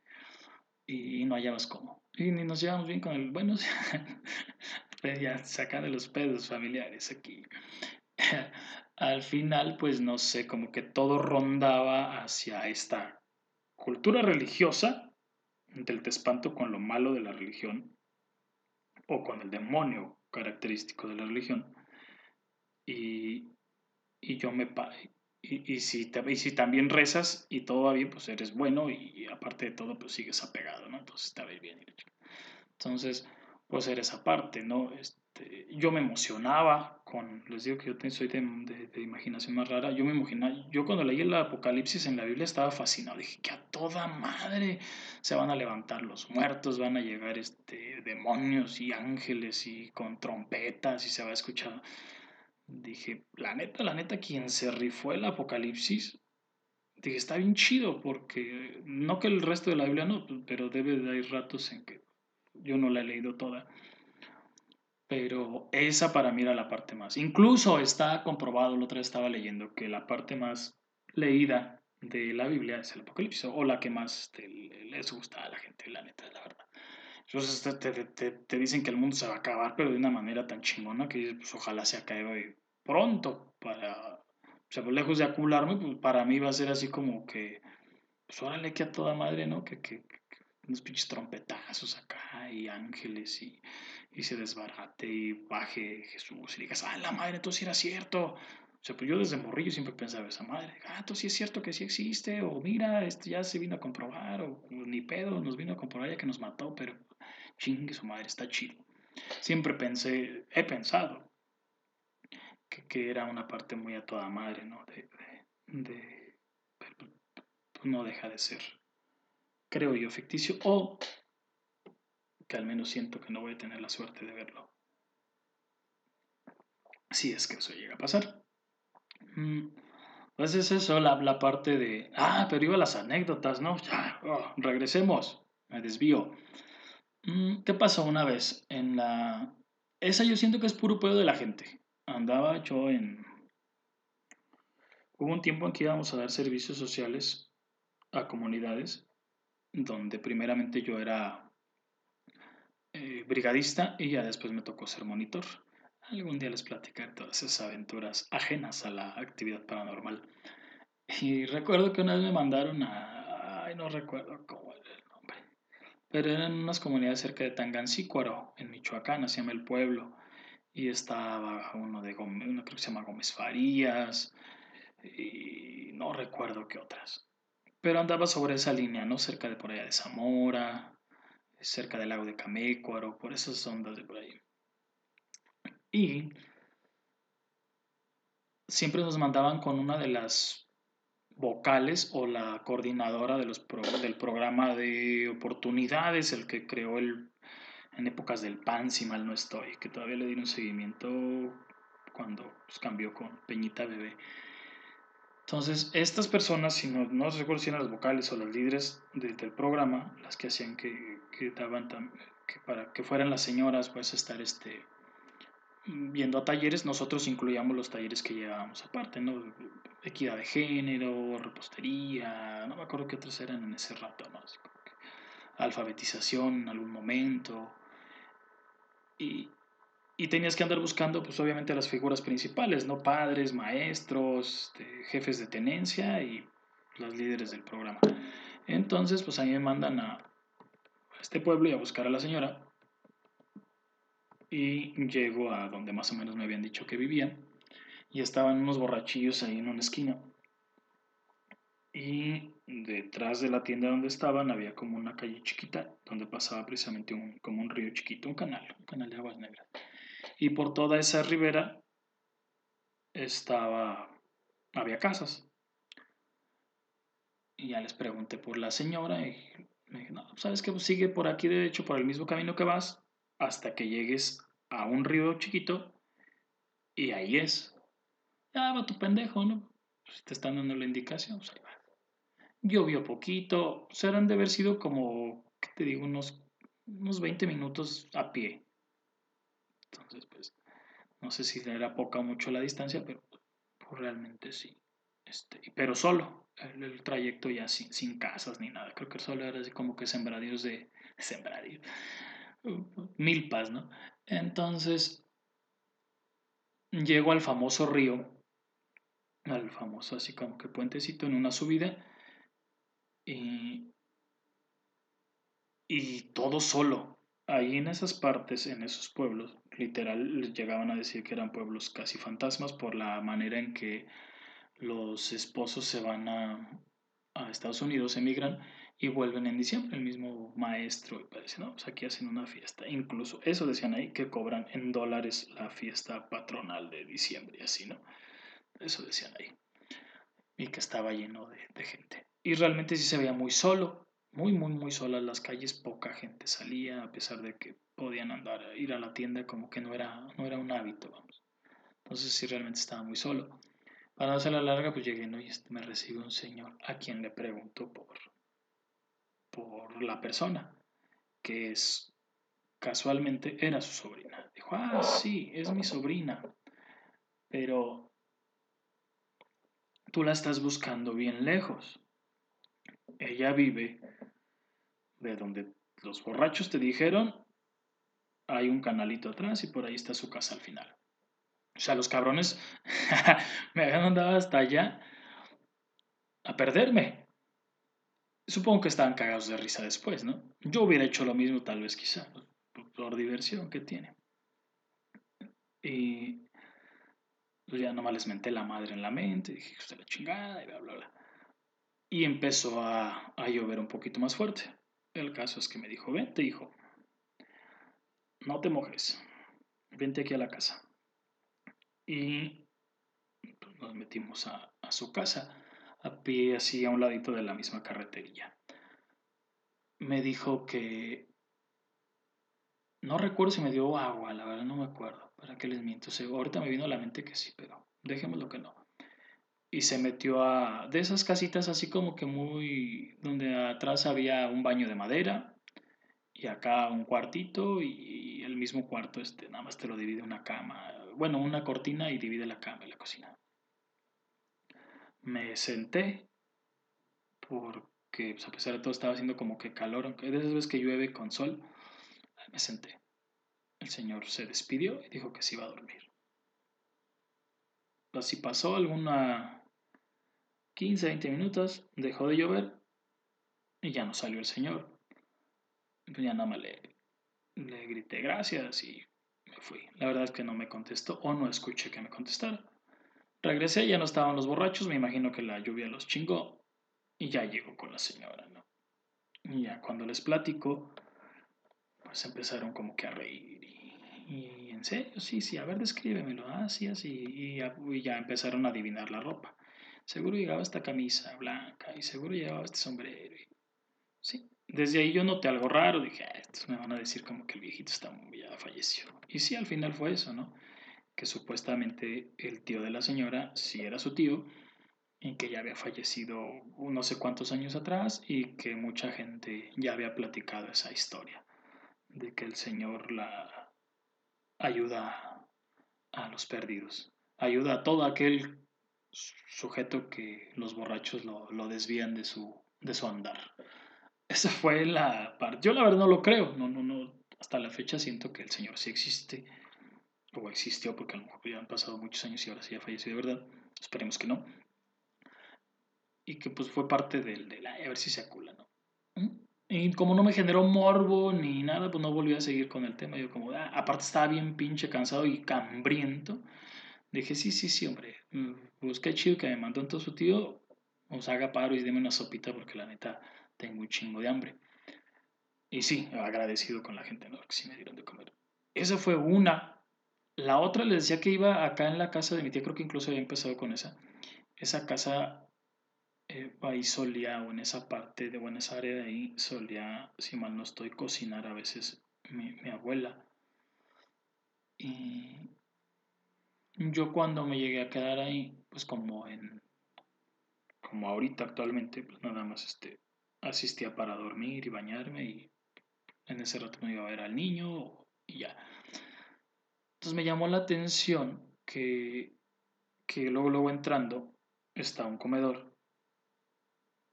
Y, no hallabas cómo. Y ni nos llevamos bien con el, bueno, pues ya saca de los pedos familiares aquí. Al final, pues no sé, como que todo rondaba hacia esta cultura religiosa del te espanto con lo malo de la religión o con el demonio característico de la religión. Y, y yo me y, y, si, y si también rezas y todo va bien, pues eres bueno y, aparte de todo, pues sigues apegado, ¿no? Entonces está bien. Entonces, pues eres aparte, ¿no? Este, yo me emocionaba con, les digo que yo soy de, imaginación más rara, yo me imaginaba, yo cuando leí el Apocalipsis en la Biblia estaba fascinado, dije que a toda madre se van a levantar los muertos, van a llegar este, demonios y ángeles y con trompetas y se va a escuchar dije, la neta, la neta, quien se rifó el Apocalipsis, dije, está bien chido, porque no que el resto de la Biblia no, pero debe de haber ratos en que yo no la he leído toda. Pero esa para mí era la parte más. Incluso está comprobado, la otra estaba leyendo, que la parte más leída de la Biblia es el Apocalipsis, o la que más les gusta a la gente, la neta, la verdad. Entonces te, te, te, dicen que el mundo se va a acabar, pero de una manera tan chingona que pues, ojalá se acabe pronto para, o sea, pues, lejos de acularme, pues para mí va a ser así como que, pues órale que a toda madre, ¿no? Que, que, unos pinches trompetazos acá y ángeles y, y, se desbarate y baje Jesús y digas, ah, la madre, entonces era cierto. O sea, pues yo desde morrillo siempre pensaba esa madre, ah, entonces sí es cierto que sí existe, o mira, esto ya se vino a comprobar, o ni pedo, nos vino a comprobar ya que nos mató, pero chingue su madre, está chido. Siempre pensé, he pensado que, era una parte muy a toda madre, ¿no? De, de, pues, no deja de ser, creo yo, ficticio, o que al menos siento que no voy a tener la suerte de verlo. Si es que eso llega a pasar. Mm, pues es eso, la, parte de, ah, pero iba las anécdotas, ¿no? Ya, oh, regresemos, me desvío. Mm, ¿Qué pasó una vez en la... Esa yo siento que es puro pedo de la gente andaba yo en... Hubo un tiempo en que íbamos a dar servicios sociales a comunidades, donde primeramente yo era eh, brigadista y ya después me tocó ser monitor. Algún día les platicaré todas esas aventuras ajenas a la actividad paranormal. Y recuerdo que una vez me mandaron a... Ay, no recuerdo cómo era el nombre. Pero eran unas comunidades cerca de Tangancícuaro, en Michoacán, se llama el pueblo y estaba uno de Gómez, uno creo que se llama Gómez Farías, y no recuerdo qué otras. Pero andaba sobre esa línea, ¿no? Cerca de por allá de Zamora, cerca del lago de Camécuaro, por esas ondas de por ahí. Y siempre nos mandaban con una de las vocales o la coordinadora de los del programa de oportunidades, el que creó el en épocas del PAN, si mal no estoy, que todavía le dieron seguimiento cuando pues, cambió con Peñita Bebé. Entonces, estas personas, si no, no recuerdo si eran las vocales o las líderes del programa, las que hacían que, que daban que para que fueran las señoras, pues estar este, viendo a talleres, nosotros incluíamos los talleres que llevábamos aparte, ¿no? Equidad de género, repostería, no me acuerdo qué otros eran en ese rato, ¿no? alfabetización en algún momento, y, tenías que andar buscando, pues obviamente, las figuras principales, ¿no? Padres, maestros, este, jefes de tenencia y los líderes del programa. Entonces, pues a mí me mandan a, este pueblo y a buscar a la señora. Y llego a donde más o menos me habían dicho que vivían. Y estaban unos borrachillos ahí en una esquina. Y detrás de la tienda donde estaban había como una calle chiquita donde pasaba precisamente un, como un río chiquito, un canal, un canal de aguas negras. Y por toda esa ribera estaba, había casas. Y ya les pregunté por la señora y me dije, no, sabes que pues sigue por aquí, de hecho, por el mismo camino que vas, hasta que llegues a un río chiquito y ahí es. Ya va tu pendejo, ¿no? Pues te están dando la indicación, pues. Llovió poquito, serán de haber sido como, ¿qué te digo? Unos, unos 20 minutos a pie. Entonces, pues, no sé si era poca o mucho la distancia, pero realmente sí. Este, pero solo, el, trayecto ya sin, sin, casas ni nada. Creo que solo era así como que sembradíos de... Sembradíos. Milpas, ¿no? Entonces, llego al famoso río, al famoso así como que puentecito en una subida, y, y todo solo. Ahí en esas partes, en esos pueblos, literal llegaban a decir que eran pueblos casi fantasmas por la manera en que los esposos se van a, a Estados Unidos, emigran y vuelven en diciembre. El mismo maestro y parece, no, pues aquí hacen una fiesta. Incluso eso decían ahí, que cobran en dólares la fiesta patronal de diciembre y así, ¿no? Eso decían ahí. Y que estaba lleno de, de gente. Y realmente sí se veía muy solo, muy, muy, muy solas las calles, poca gente salía, a pesar de que podían andar, ir a la tienda, como que no era, no era un hábito, vamos. Entonces sí realmente estaba muy solo. Para hacer la larga, pues llegué, ¿no? Y este, me recibe un señor a quien le pregunto por, por la persona, que es, casualmente, era su sobrina. Dijo, ah, sí, es mi sobrina, pero tú la estás buscando bien lejos. Ella vive de donde los borrachos te dijeron, hay un canalito atrás y por ahí está su casa al final. O sea, los cabrones me habían mandado hasta allá a perderme. Supongo que estaban cagados de risa después, ¿no? Yo hubiera hecho lo mismo tal vez quizá, por, diversión que tiene. Y pues ya nomás les menté la madre en la mente, dije, usted la chingada y bla, bla, bla. Y empezó a, a llover un poquito más fuerte. El caso es que me dijo, vente hijo, no te mojes, vente aquí a la casa. Y pues, nos metimos a, su casa a pie así a un ladito de la misma carretería. Me dijo que... No recuerdo si me dio agua, la verdad no me acuerdo. ¿Para qué les miento? ahorita me vino a la mente que sí, pero dejémoslo que no. Y se metió a... De esas casitas así como que muy... Donde atrás había un baño de madera y acá un cuartito y el mismo cuarto este nada más te lo divide una cama bueno una cortina y divide la cama y la cocina me senté porque pues, a pesar de todo estaba haciendo como que calor, aunque de esas veces que llueve con sol, me senté. El señor se despidió y dijo que se iba a dormir. Así pasó alguna 15, 20 minutos, dejó de llover y ya no salió el señor. Pues ya nada más le, le grité gracias y me fui. La verdad es que no me contestó o no escuché que me contestara. Regresé, ya no estaban los borrachos, me imagino que la lluvia los chingó y ya llegó con la señora, ¿no? Y ya cuando les platico, pues empezaron como que a reír y, en serio, sí, sí, a ver, descríbemelo, ah, sí, así, y ya, y ya empezaron a adivinar la ropa. Seguro llegaba esta camisa blanca y seguro llevaba este sombrero. sí, desde ahí yo noté algo raro, dije, ah, estos me van a decir como que el viejito está ya falleció. Y sí, al final fue eso, ¿no? que supuestamente el tío de la señora sí era su tío y que ya había fallecido no sé cuántos años atrás y que mucha gente ya había platicado esa historia de que el señor la ayuda a los perdidos, ayuda a todo aquel sujeto que los borrachos lo, desvían de su, de su andar. Esa fue la parte. Yo la verdad no lo creo, no, no, no. Hasta la fecha siento que el Señor sí existe o existió, porque a lo mejor ya han pasado muchos años y ahora sí ha fallecido verdad, esperemos que no, y que pues fue parte del, de la, a ver si se acula, ¿no? ¿Mm? Y como no me generó morbo ni nada, pues no volví a seguir con el tema. Yo como, ah, aparte estaba bien pinche cansado y cambriento. Dije, sí, sí, sí, hombre. Pues qué chido que me mandó entonces su tío. Os haga paro y deme una sopita porque la neta tengo un chingo de hambre. Y sí, agradecido con la gente, ¿no? Que sí me dieron de comer. Esa fue una la otra les decía que iba acá en la casa de mi tía, creo que incluso había empezado con esa. Esa casa eh, ahí solía, o en esa parte de Buenos Aires, ahí solía, si mal no estoy, cocinar a veces mi, abuela. Y yo cuando me llegué a quedar ahí, pues como en, como ahorita actualmente, pues nada más este, asistía para dormir y bañarme y en ese rato no iba a ver al niño y ya. Entonces me llamó la atención que que luego, luego entrando está un comedor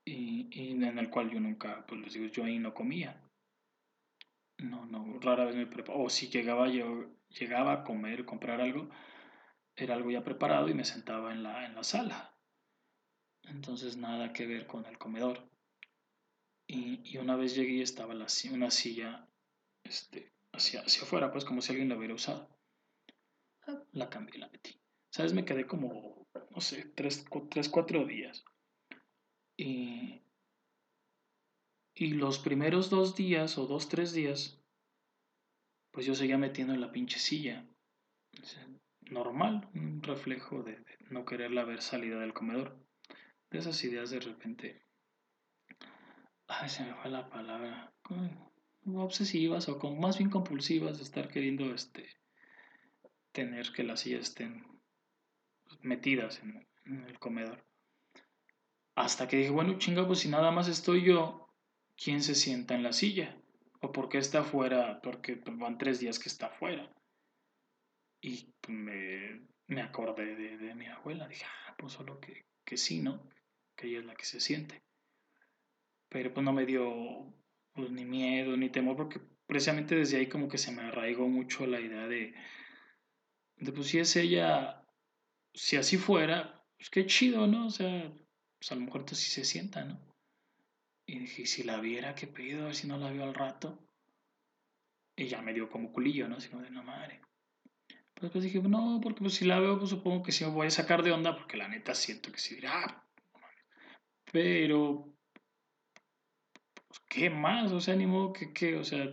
y, y en el cual yo nunca, pues les digo, yo ahí no comía. No, no, rara vez me preparaba. O si llegaba yo, llegaba a comer, comprar algo, era algo ya preparado y me sentaba en la, en la sala. Entonces nada que ver con el comedor. Y, y una vez llegué y estaba la, una silla este, hacia, hacia afuera, pues como si alguien la hubiera usado. La cambié la metí. ¿Sabes? Me quedé como, no sé, tres, tres cuatro días. Y, y los primeros dos días o dos, tres días, pues yo seguía metiendo en la pinche silla. Normal, un reflejo de, no quererla ver salida del comedor. De esas ideas de repente. Ay, se me fue la palabra. Obsesivas o con, más bien compulsivas de estar queriendo este, tener que las sillas estén metidas en, en el comedor. Hasta que dije, bueno, chinga, pues si nada más estoy yo, quién se sienta en la silla o por qué está afuera, porque van tres días que está afuera. Y me, me acordé de, mi abuela, dije, ah, pues solo que, que sí, ¿no? Que ella es la que se siente. Pero pues no me dio pues, ni miedo ni temor, porque precisamente desde ahí como que se me arraigó mucho la idea de, de pues si es ella, si así fuera, pues qué chido, ¿no? O sea, pues a lo mejor sí se sienta, ¿no? Y dije, si la viera, qué pedo, a ver si no la vio al rato. Y ya me dio como culillo, ¿no? Como de, no madre. Pues, pues dije, no, porque pues si la veo, pues supongo que sí me voy a sacar de onda, porque la neta siento que sí dirá, ah, pero, pues, ¿qué más? O sea, ni modo que, ¿qué? O sea,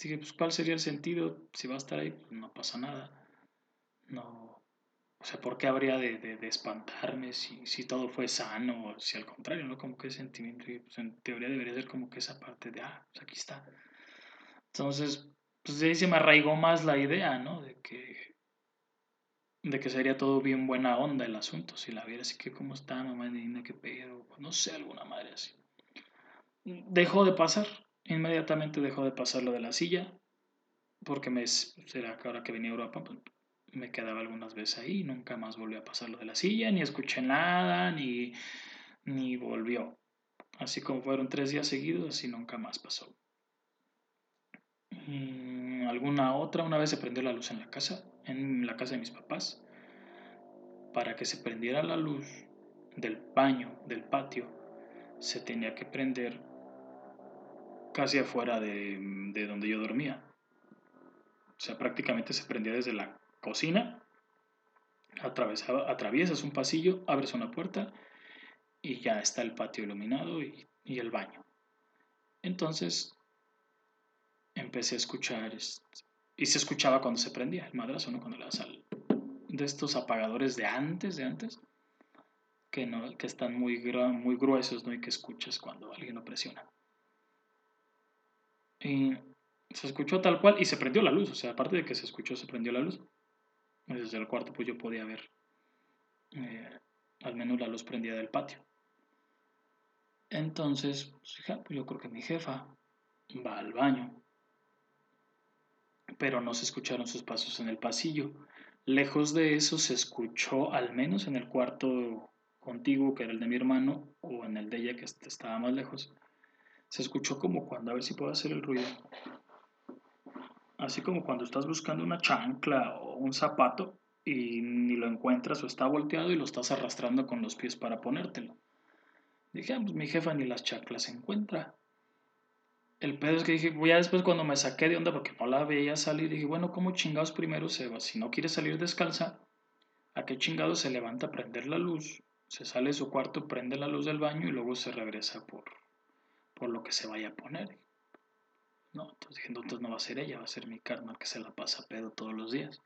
dije, pues, ¿cuál sería el sentido? Si va a estar ahí, pues no pasa nada. No, o sea, ¿por qué habría de, de, espantarme si, si, todo fue sano? O si al contrario, ¿no? Como que sentimiento, pues en teoría debería ser como que esa parte de, ah, pues aquí está. Entonces, pues de ahí se me arraigó más la idea, ¿no? De que, de que sería todo bien buena onda el asunto. Si la viera así que, ¿cómo está, mamá niña, qué pedo? No sé, alguna madre así. Dejó de pasar, inmediatamente dejó de pasar lo de la silla, porque me, será que ahora que venía a Europa, pues, me quedaba algunas veces ahí, nunca más volvió a pasar lo de la silla, ni escuché nada, ni, ni volvió. Así como fueron tres días seguidos, así nunca más pasó. Mm, alguna otra, una vez se prendió la luz en la casa, en la casa de mis papás. Para que se prendiera la luz del baño, del patio, se tenía que prender casi afuera de, de donde yo dormía. O sea, prácticamente se prendía desde la cocina, atraviesas un pasillo, abres una puerta y ya está el patio iluminado y, el baño. Entonces empecé a escuchar y se escuchaba cuando se prendía el madrazo, ¿no? Cuando le das al, de estos apagadores de antes, de antes, que, no, que están muy, muy gruesos, ¿no? Y que escuchas cuando alguien lo presiona. Y se escuchó tal cual y se prendió la luz, o sea, aparte de que se escuchó, se prendió la luz desde el cuarto pues yo podía ver eh, al menos la luz prendida del patio. Entonces, pues, pues, yo creo que mi jefa va al baño, pero no se escucharon sus pasos en el pasillo. Lejos de eso se escuchó, al menos en el cuarto contiguo, que era el de mi hermano, o en el de ella, que estaba más lejos, se escuchó como cuando, a ver si puedo hacer el ruido, Así como cuando estás buscando una chancla o un zapato y ni lo encuentras o está volteado y lo estás arrastrando con los pies para ponértelo. Dije, ah, pues mi jefa ni las chanclas encuentra. El pedo es que dije, ya después cuando me saqué de onda porque no la veía salir, dije, bueno, ¿cómo chingados primero se va? Si no quiere salir descalza, ¿a qué chingados se levanta a prender la luz? Se sale de su cuarto, prende la luz del baño y luego se regresa por, por lo que se vaya a poner. ¿no? Entonces dije, entonces no va a ser ella, va a ser mi carnal que se la pasa pedo todos los días.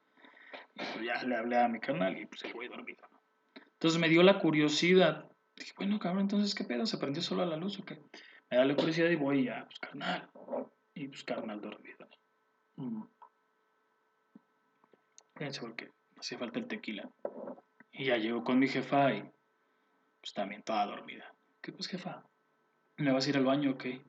Y pues ya le hablé a mi carnal y pues el güey dormido. Entonces me dio la curiosidad. Dije, bueno, cabrón, entonces, ¿qué pedo? ¿Se prendió solo a la luz o qué? Me da la curiosidad y voy a, pues, carnal. Y pues, carnal dormido, mm. Fíjense porque hacía falta el tequila. Y ya llego con mi jefa y pues también toda dormida. ¿Qué pues, jefa? ¿Me vas a ir al baño o qué?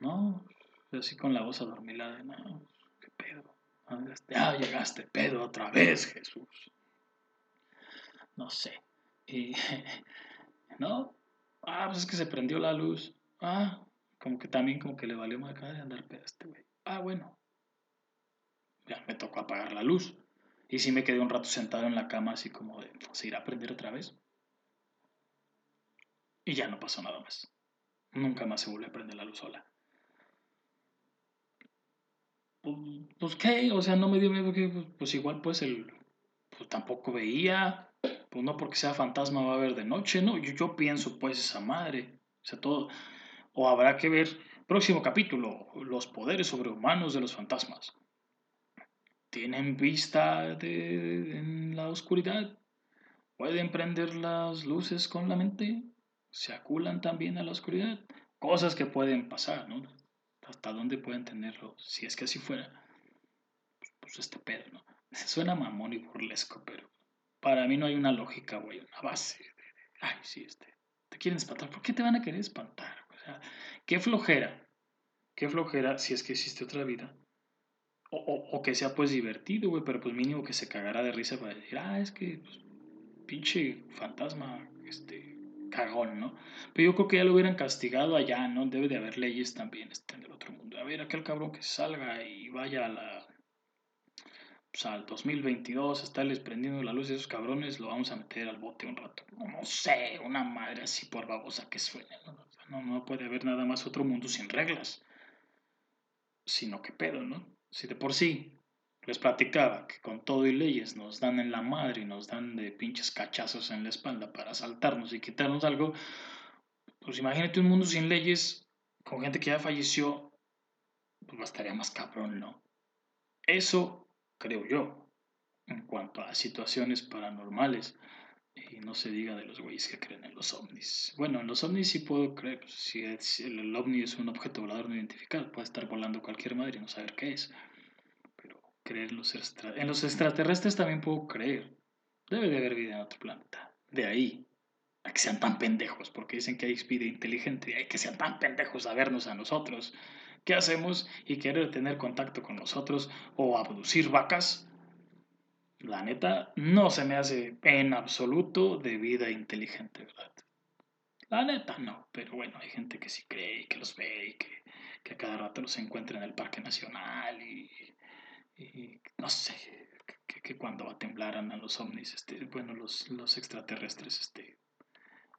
No, así con la voz adormilada, no, qué pedo. Ah, llegaste, pedo otra vez, Jesús. no sé. Y, ¿no? Ah, pues es que se prendió la luz. Ah, como que también como que le valió más de andar pedo este güey. Ah, bueno. Ya me tocó apagar la luz. Y sí me quedé un rato sentado en la cama así como de, ¿se irá a prender otra vez? Y ya no pasó nada más. Nunca más se volvió a prender la luz sola. Pues, pues qué, o sea, no me dio miedo que, pues, pues igual pues el, pues tampoco veía, pues no porque sea fantasma va a ver de noche, ¿no? Yo, yo pienso pues esa madre, o sea, todo, o habrá que ver, próximo capítulo, los poderes sobrehumanos de los fantasmas. ¿Tienen vista de, en la oscuridad? ¿Pueden prender las luces con la mente? ¿Se aculan también a la oscuridad? Cosas que pueden pasar, ¿no? ¿Hasta dónde pueden tenerlo? Si es que así fuera, pues, este pedo, ¿no? Suena mamón y burlesco, pero para mí no hay una lógica, güey, una base. ay, sí, este, te quieren espantar. ¿Por qué te van a querer espantar? Qué flojera, qué flojera si es que existe otra vida. O, o, que sea pues divertido, güey, pero pues mínimo que se cagara de risa para decir, ah, es que pues, pinche fantasma, este, cagón, ¿no? Pero yo creo que ya lo hubieran castigado allá, ¿no? Debe de haber leyes también este, en el otro mundo. A ver, aquel cabrón que salga y vaya a la pues, al 2022, estarles prendiendo la luz de esos cabrones, lo vamos a meter al bote un rato. No, sé, una madre así por babosa que suene. ¿no? No, puede haber nada más otro mundo sin reglas. Sino que pedo, ¿no? Si de por sí les platicaba que con todo y leyes nos dan en la madre y nos dan de pinches cachazos en la espalda para asaltarnos y quitarnos algo, pues imagínate un mundo sin leyes, con gente que ya falleció, pues bastaría más cabrón, ¿no? Eso creo yo, en cuanto a situaciones paranormales. Y no se diga de los güeyes que creen en los ovnis. Bueno, en los ovnis sí puedo creer. Pues, si, el, ovni es un objeto volador no identificado, puede estar volando cualquier madre y no saber qué es. Pero creer en los, en los extraterrestres también puedo creer. Debe de haber vida en otro planeta. De ahí a que sean tan pendejos, porque dicen que hay vida inteligente, y hay que sean tan pendejos a vernos a nosotros ¿Qué hacemos? Y querer tener contacto con nosotros o abducir vacas. La neta, no se me hace en absoluto de vida inteligente, ¿verdad? La neta, no. Pero bueno, hay gente que sí cree y que los ve y que, que a cada rato los encuentra en el Parque Nacional y, no sé, que, que, cuando va a los ovnis, este, bueno, los, los extraterrestres, este,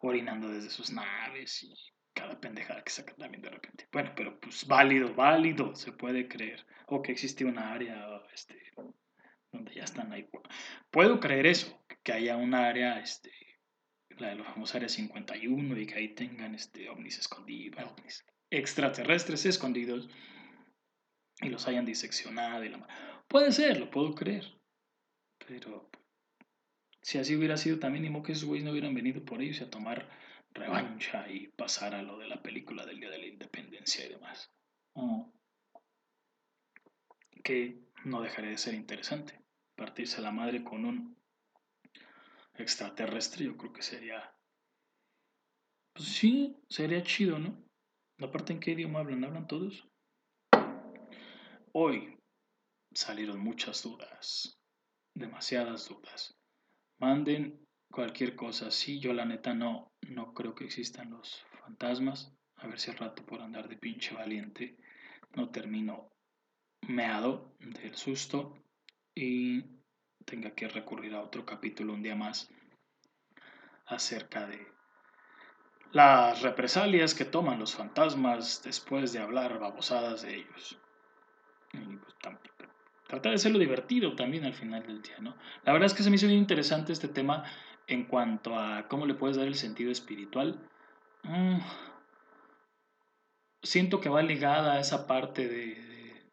orinando desde sus naves y cada pendejada que sacan también de repente. Bueno, pero pues válido, válido, se puede creer. O que existe una área este, donde ya están ahí. Puedo creer eso, que haya una área, este, la de los famosos área 51 y que ahí tengan este, ovnis escondidos, ovnis extraterrestres escondidos y los hayan diseccionado. Y la... Puede ser, lo puedo creer. Pero si así hubiera sido, también ni que esos güeyes no hubieran venido por ellos a tomar revancha y pasar a lo de la película del Día de la Independencia y demás. Que no dejaría de ser interesante. Partirse la madre con un extraterrestre, yo creo que sería. Pues sí, sería chido, ¿no? Aparte, ¿en qué idioma hablan? ¿Hablan todos? Hoy salieron muchas dudas, demasiadas dudas. Manden cualquier cosa. Sí, yo la neta no, no creo que existan los fantasmas. A ver si al rato por andar de pinche valiente no termino meado del susto y tenga que recurrir a otro capítulo un día más acerca de las represalias que toman los fantasmas después de hablar babosadas de ellos. Pues, tratar de hacerlo divertido también al final del día, ¿no? La verdad es que se me hizo bien interesante este tema en cuanto a cómo le puedes dar el sentido espiritual, mm, siento que va ligada a esa parte de,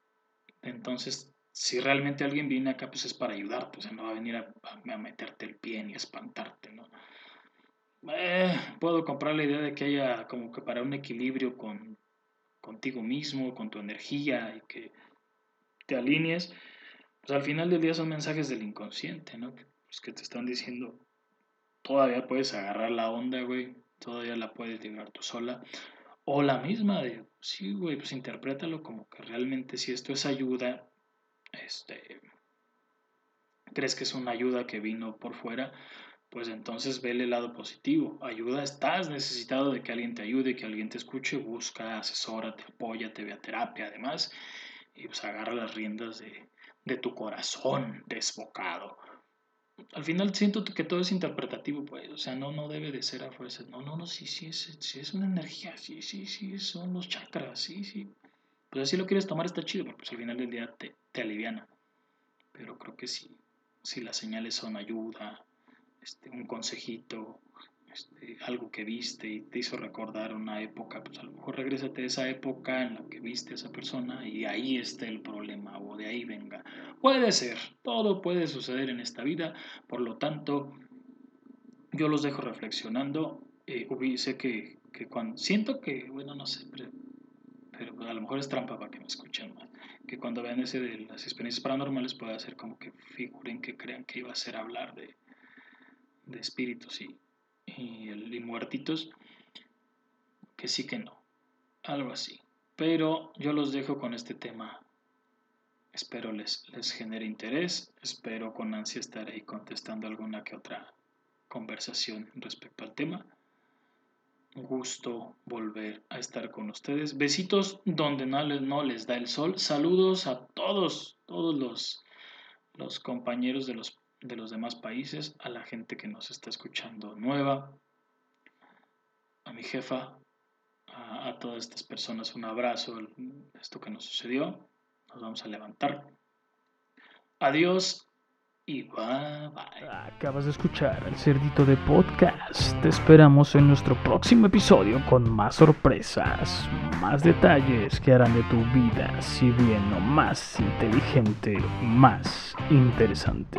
entonces, si realmente alguien viene acá, pues es para ayudarte, o sea, no va a venir a, meterte el pie ni a espantarte, ¿no? Eh, puedo comprar la idea de que haya como que para un equilibrio con, contigo mismo, con tu energía y que te alinees, pues al final del día son mensajes del inconsciente, ¿no? Pues que te están diciendo, todavía puedes agarrar la onda, güey. Todavía la puedes llevar tú sola. O la misma de, sí, güey, pues interprétalo como que realmente si esto es ayuda, este, crees que es una ayuda que vino por fuera, pues entonces vele el lado positivo. Ayuda, estás necesitado de que alguien te ayude, que alguien te escuche, busca, asesórate, apóyate, ve a terapia además, y pues agarra las riendas de, de tu corazón desbocado. Al final siento que todo es interpretativo, pues, o sea, no, no debe de ser a fuerza. No, no, no, sí, sí, es, sí es una energía, sí, sí, sí, son los chakras, sí, sí. Pues así lo quieres tomar está chido, porque pues al final del día te, te aliviana. Pero creo que sí, si las señales son ayuda, este, un consejito, este, algo que viste y te hizo recordar una época, pues a lo mejor regrésate a esa época en la que viste a esa persona y ahí está el problema o de ahí venga. Puede ser, todo puede suceder en esta vida, por lo tanto, yo los dejo reflexionando. Eh, sé que, que, cuando siento que, bueno, no sé, pero, a lo mejor es trampa para que me escuchen más. Que cuando vean ese de las experiencias paranormales puede hacer como que figuren que crean que iba a ser hablar de de espíritus y, y, muertitos, que sí que no, algo así. Pero yo los dejo con este tema. Espero les, les genere interés, espero con ansia estar ahí contestando alguna que otra conversación respecto al tema. Gusto volver a estar con ustedes. Besitos donde no les, no les da el sol. Saludos a todos, todos los, los compañeros de los de los demás países, a la gente que nos está escuchando nueva, a mi jefa, a, todas estas personas un abrazo, esto que nos sucedió, nos vamos a levantar. Adiós y bye bye. Acabas de escuchar el Cerdito de Podcast. Te esperamos en nuestro próximo episodio con más sorpresas, más detalles que harán de tu vida, si bien no más inteligente, más interesante.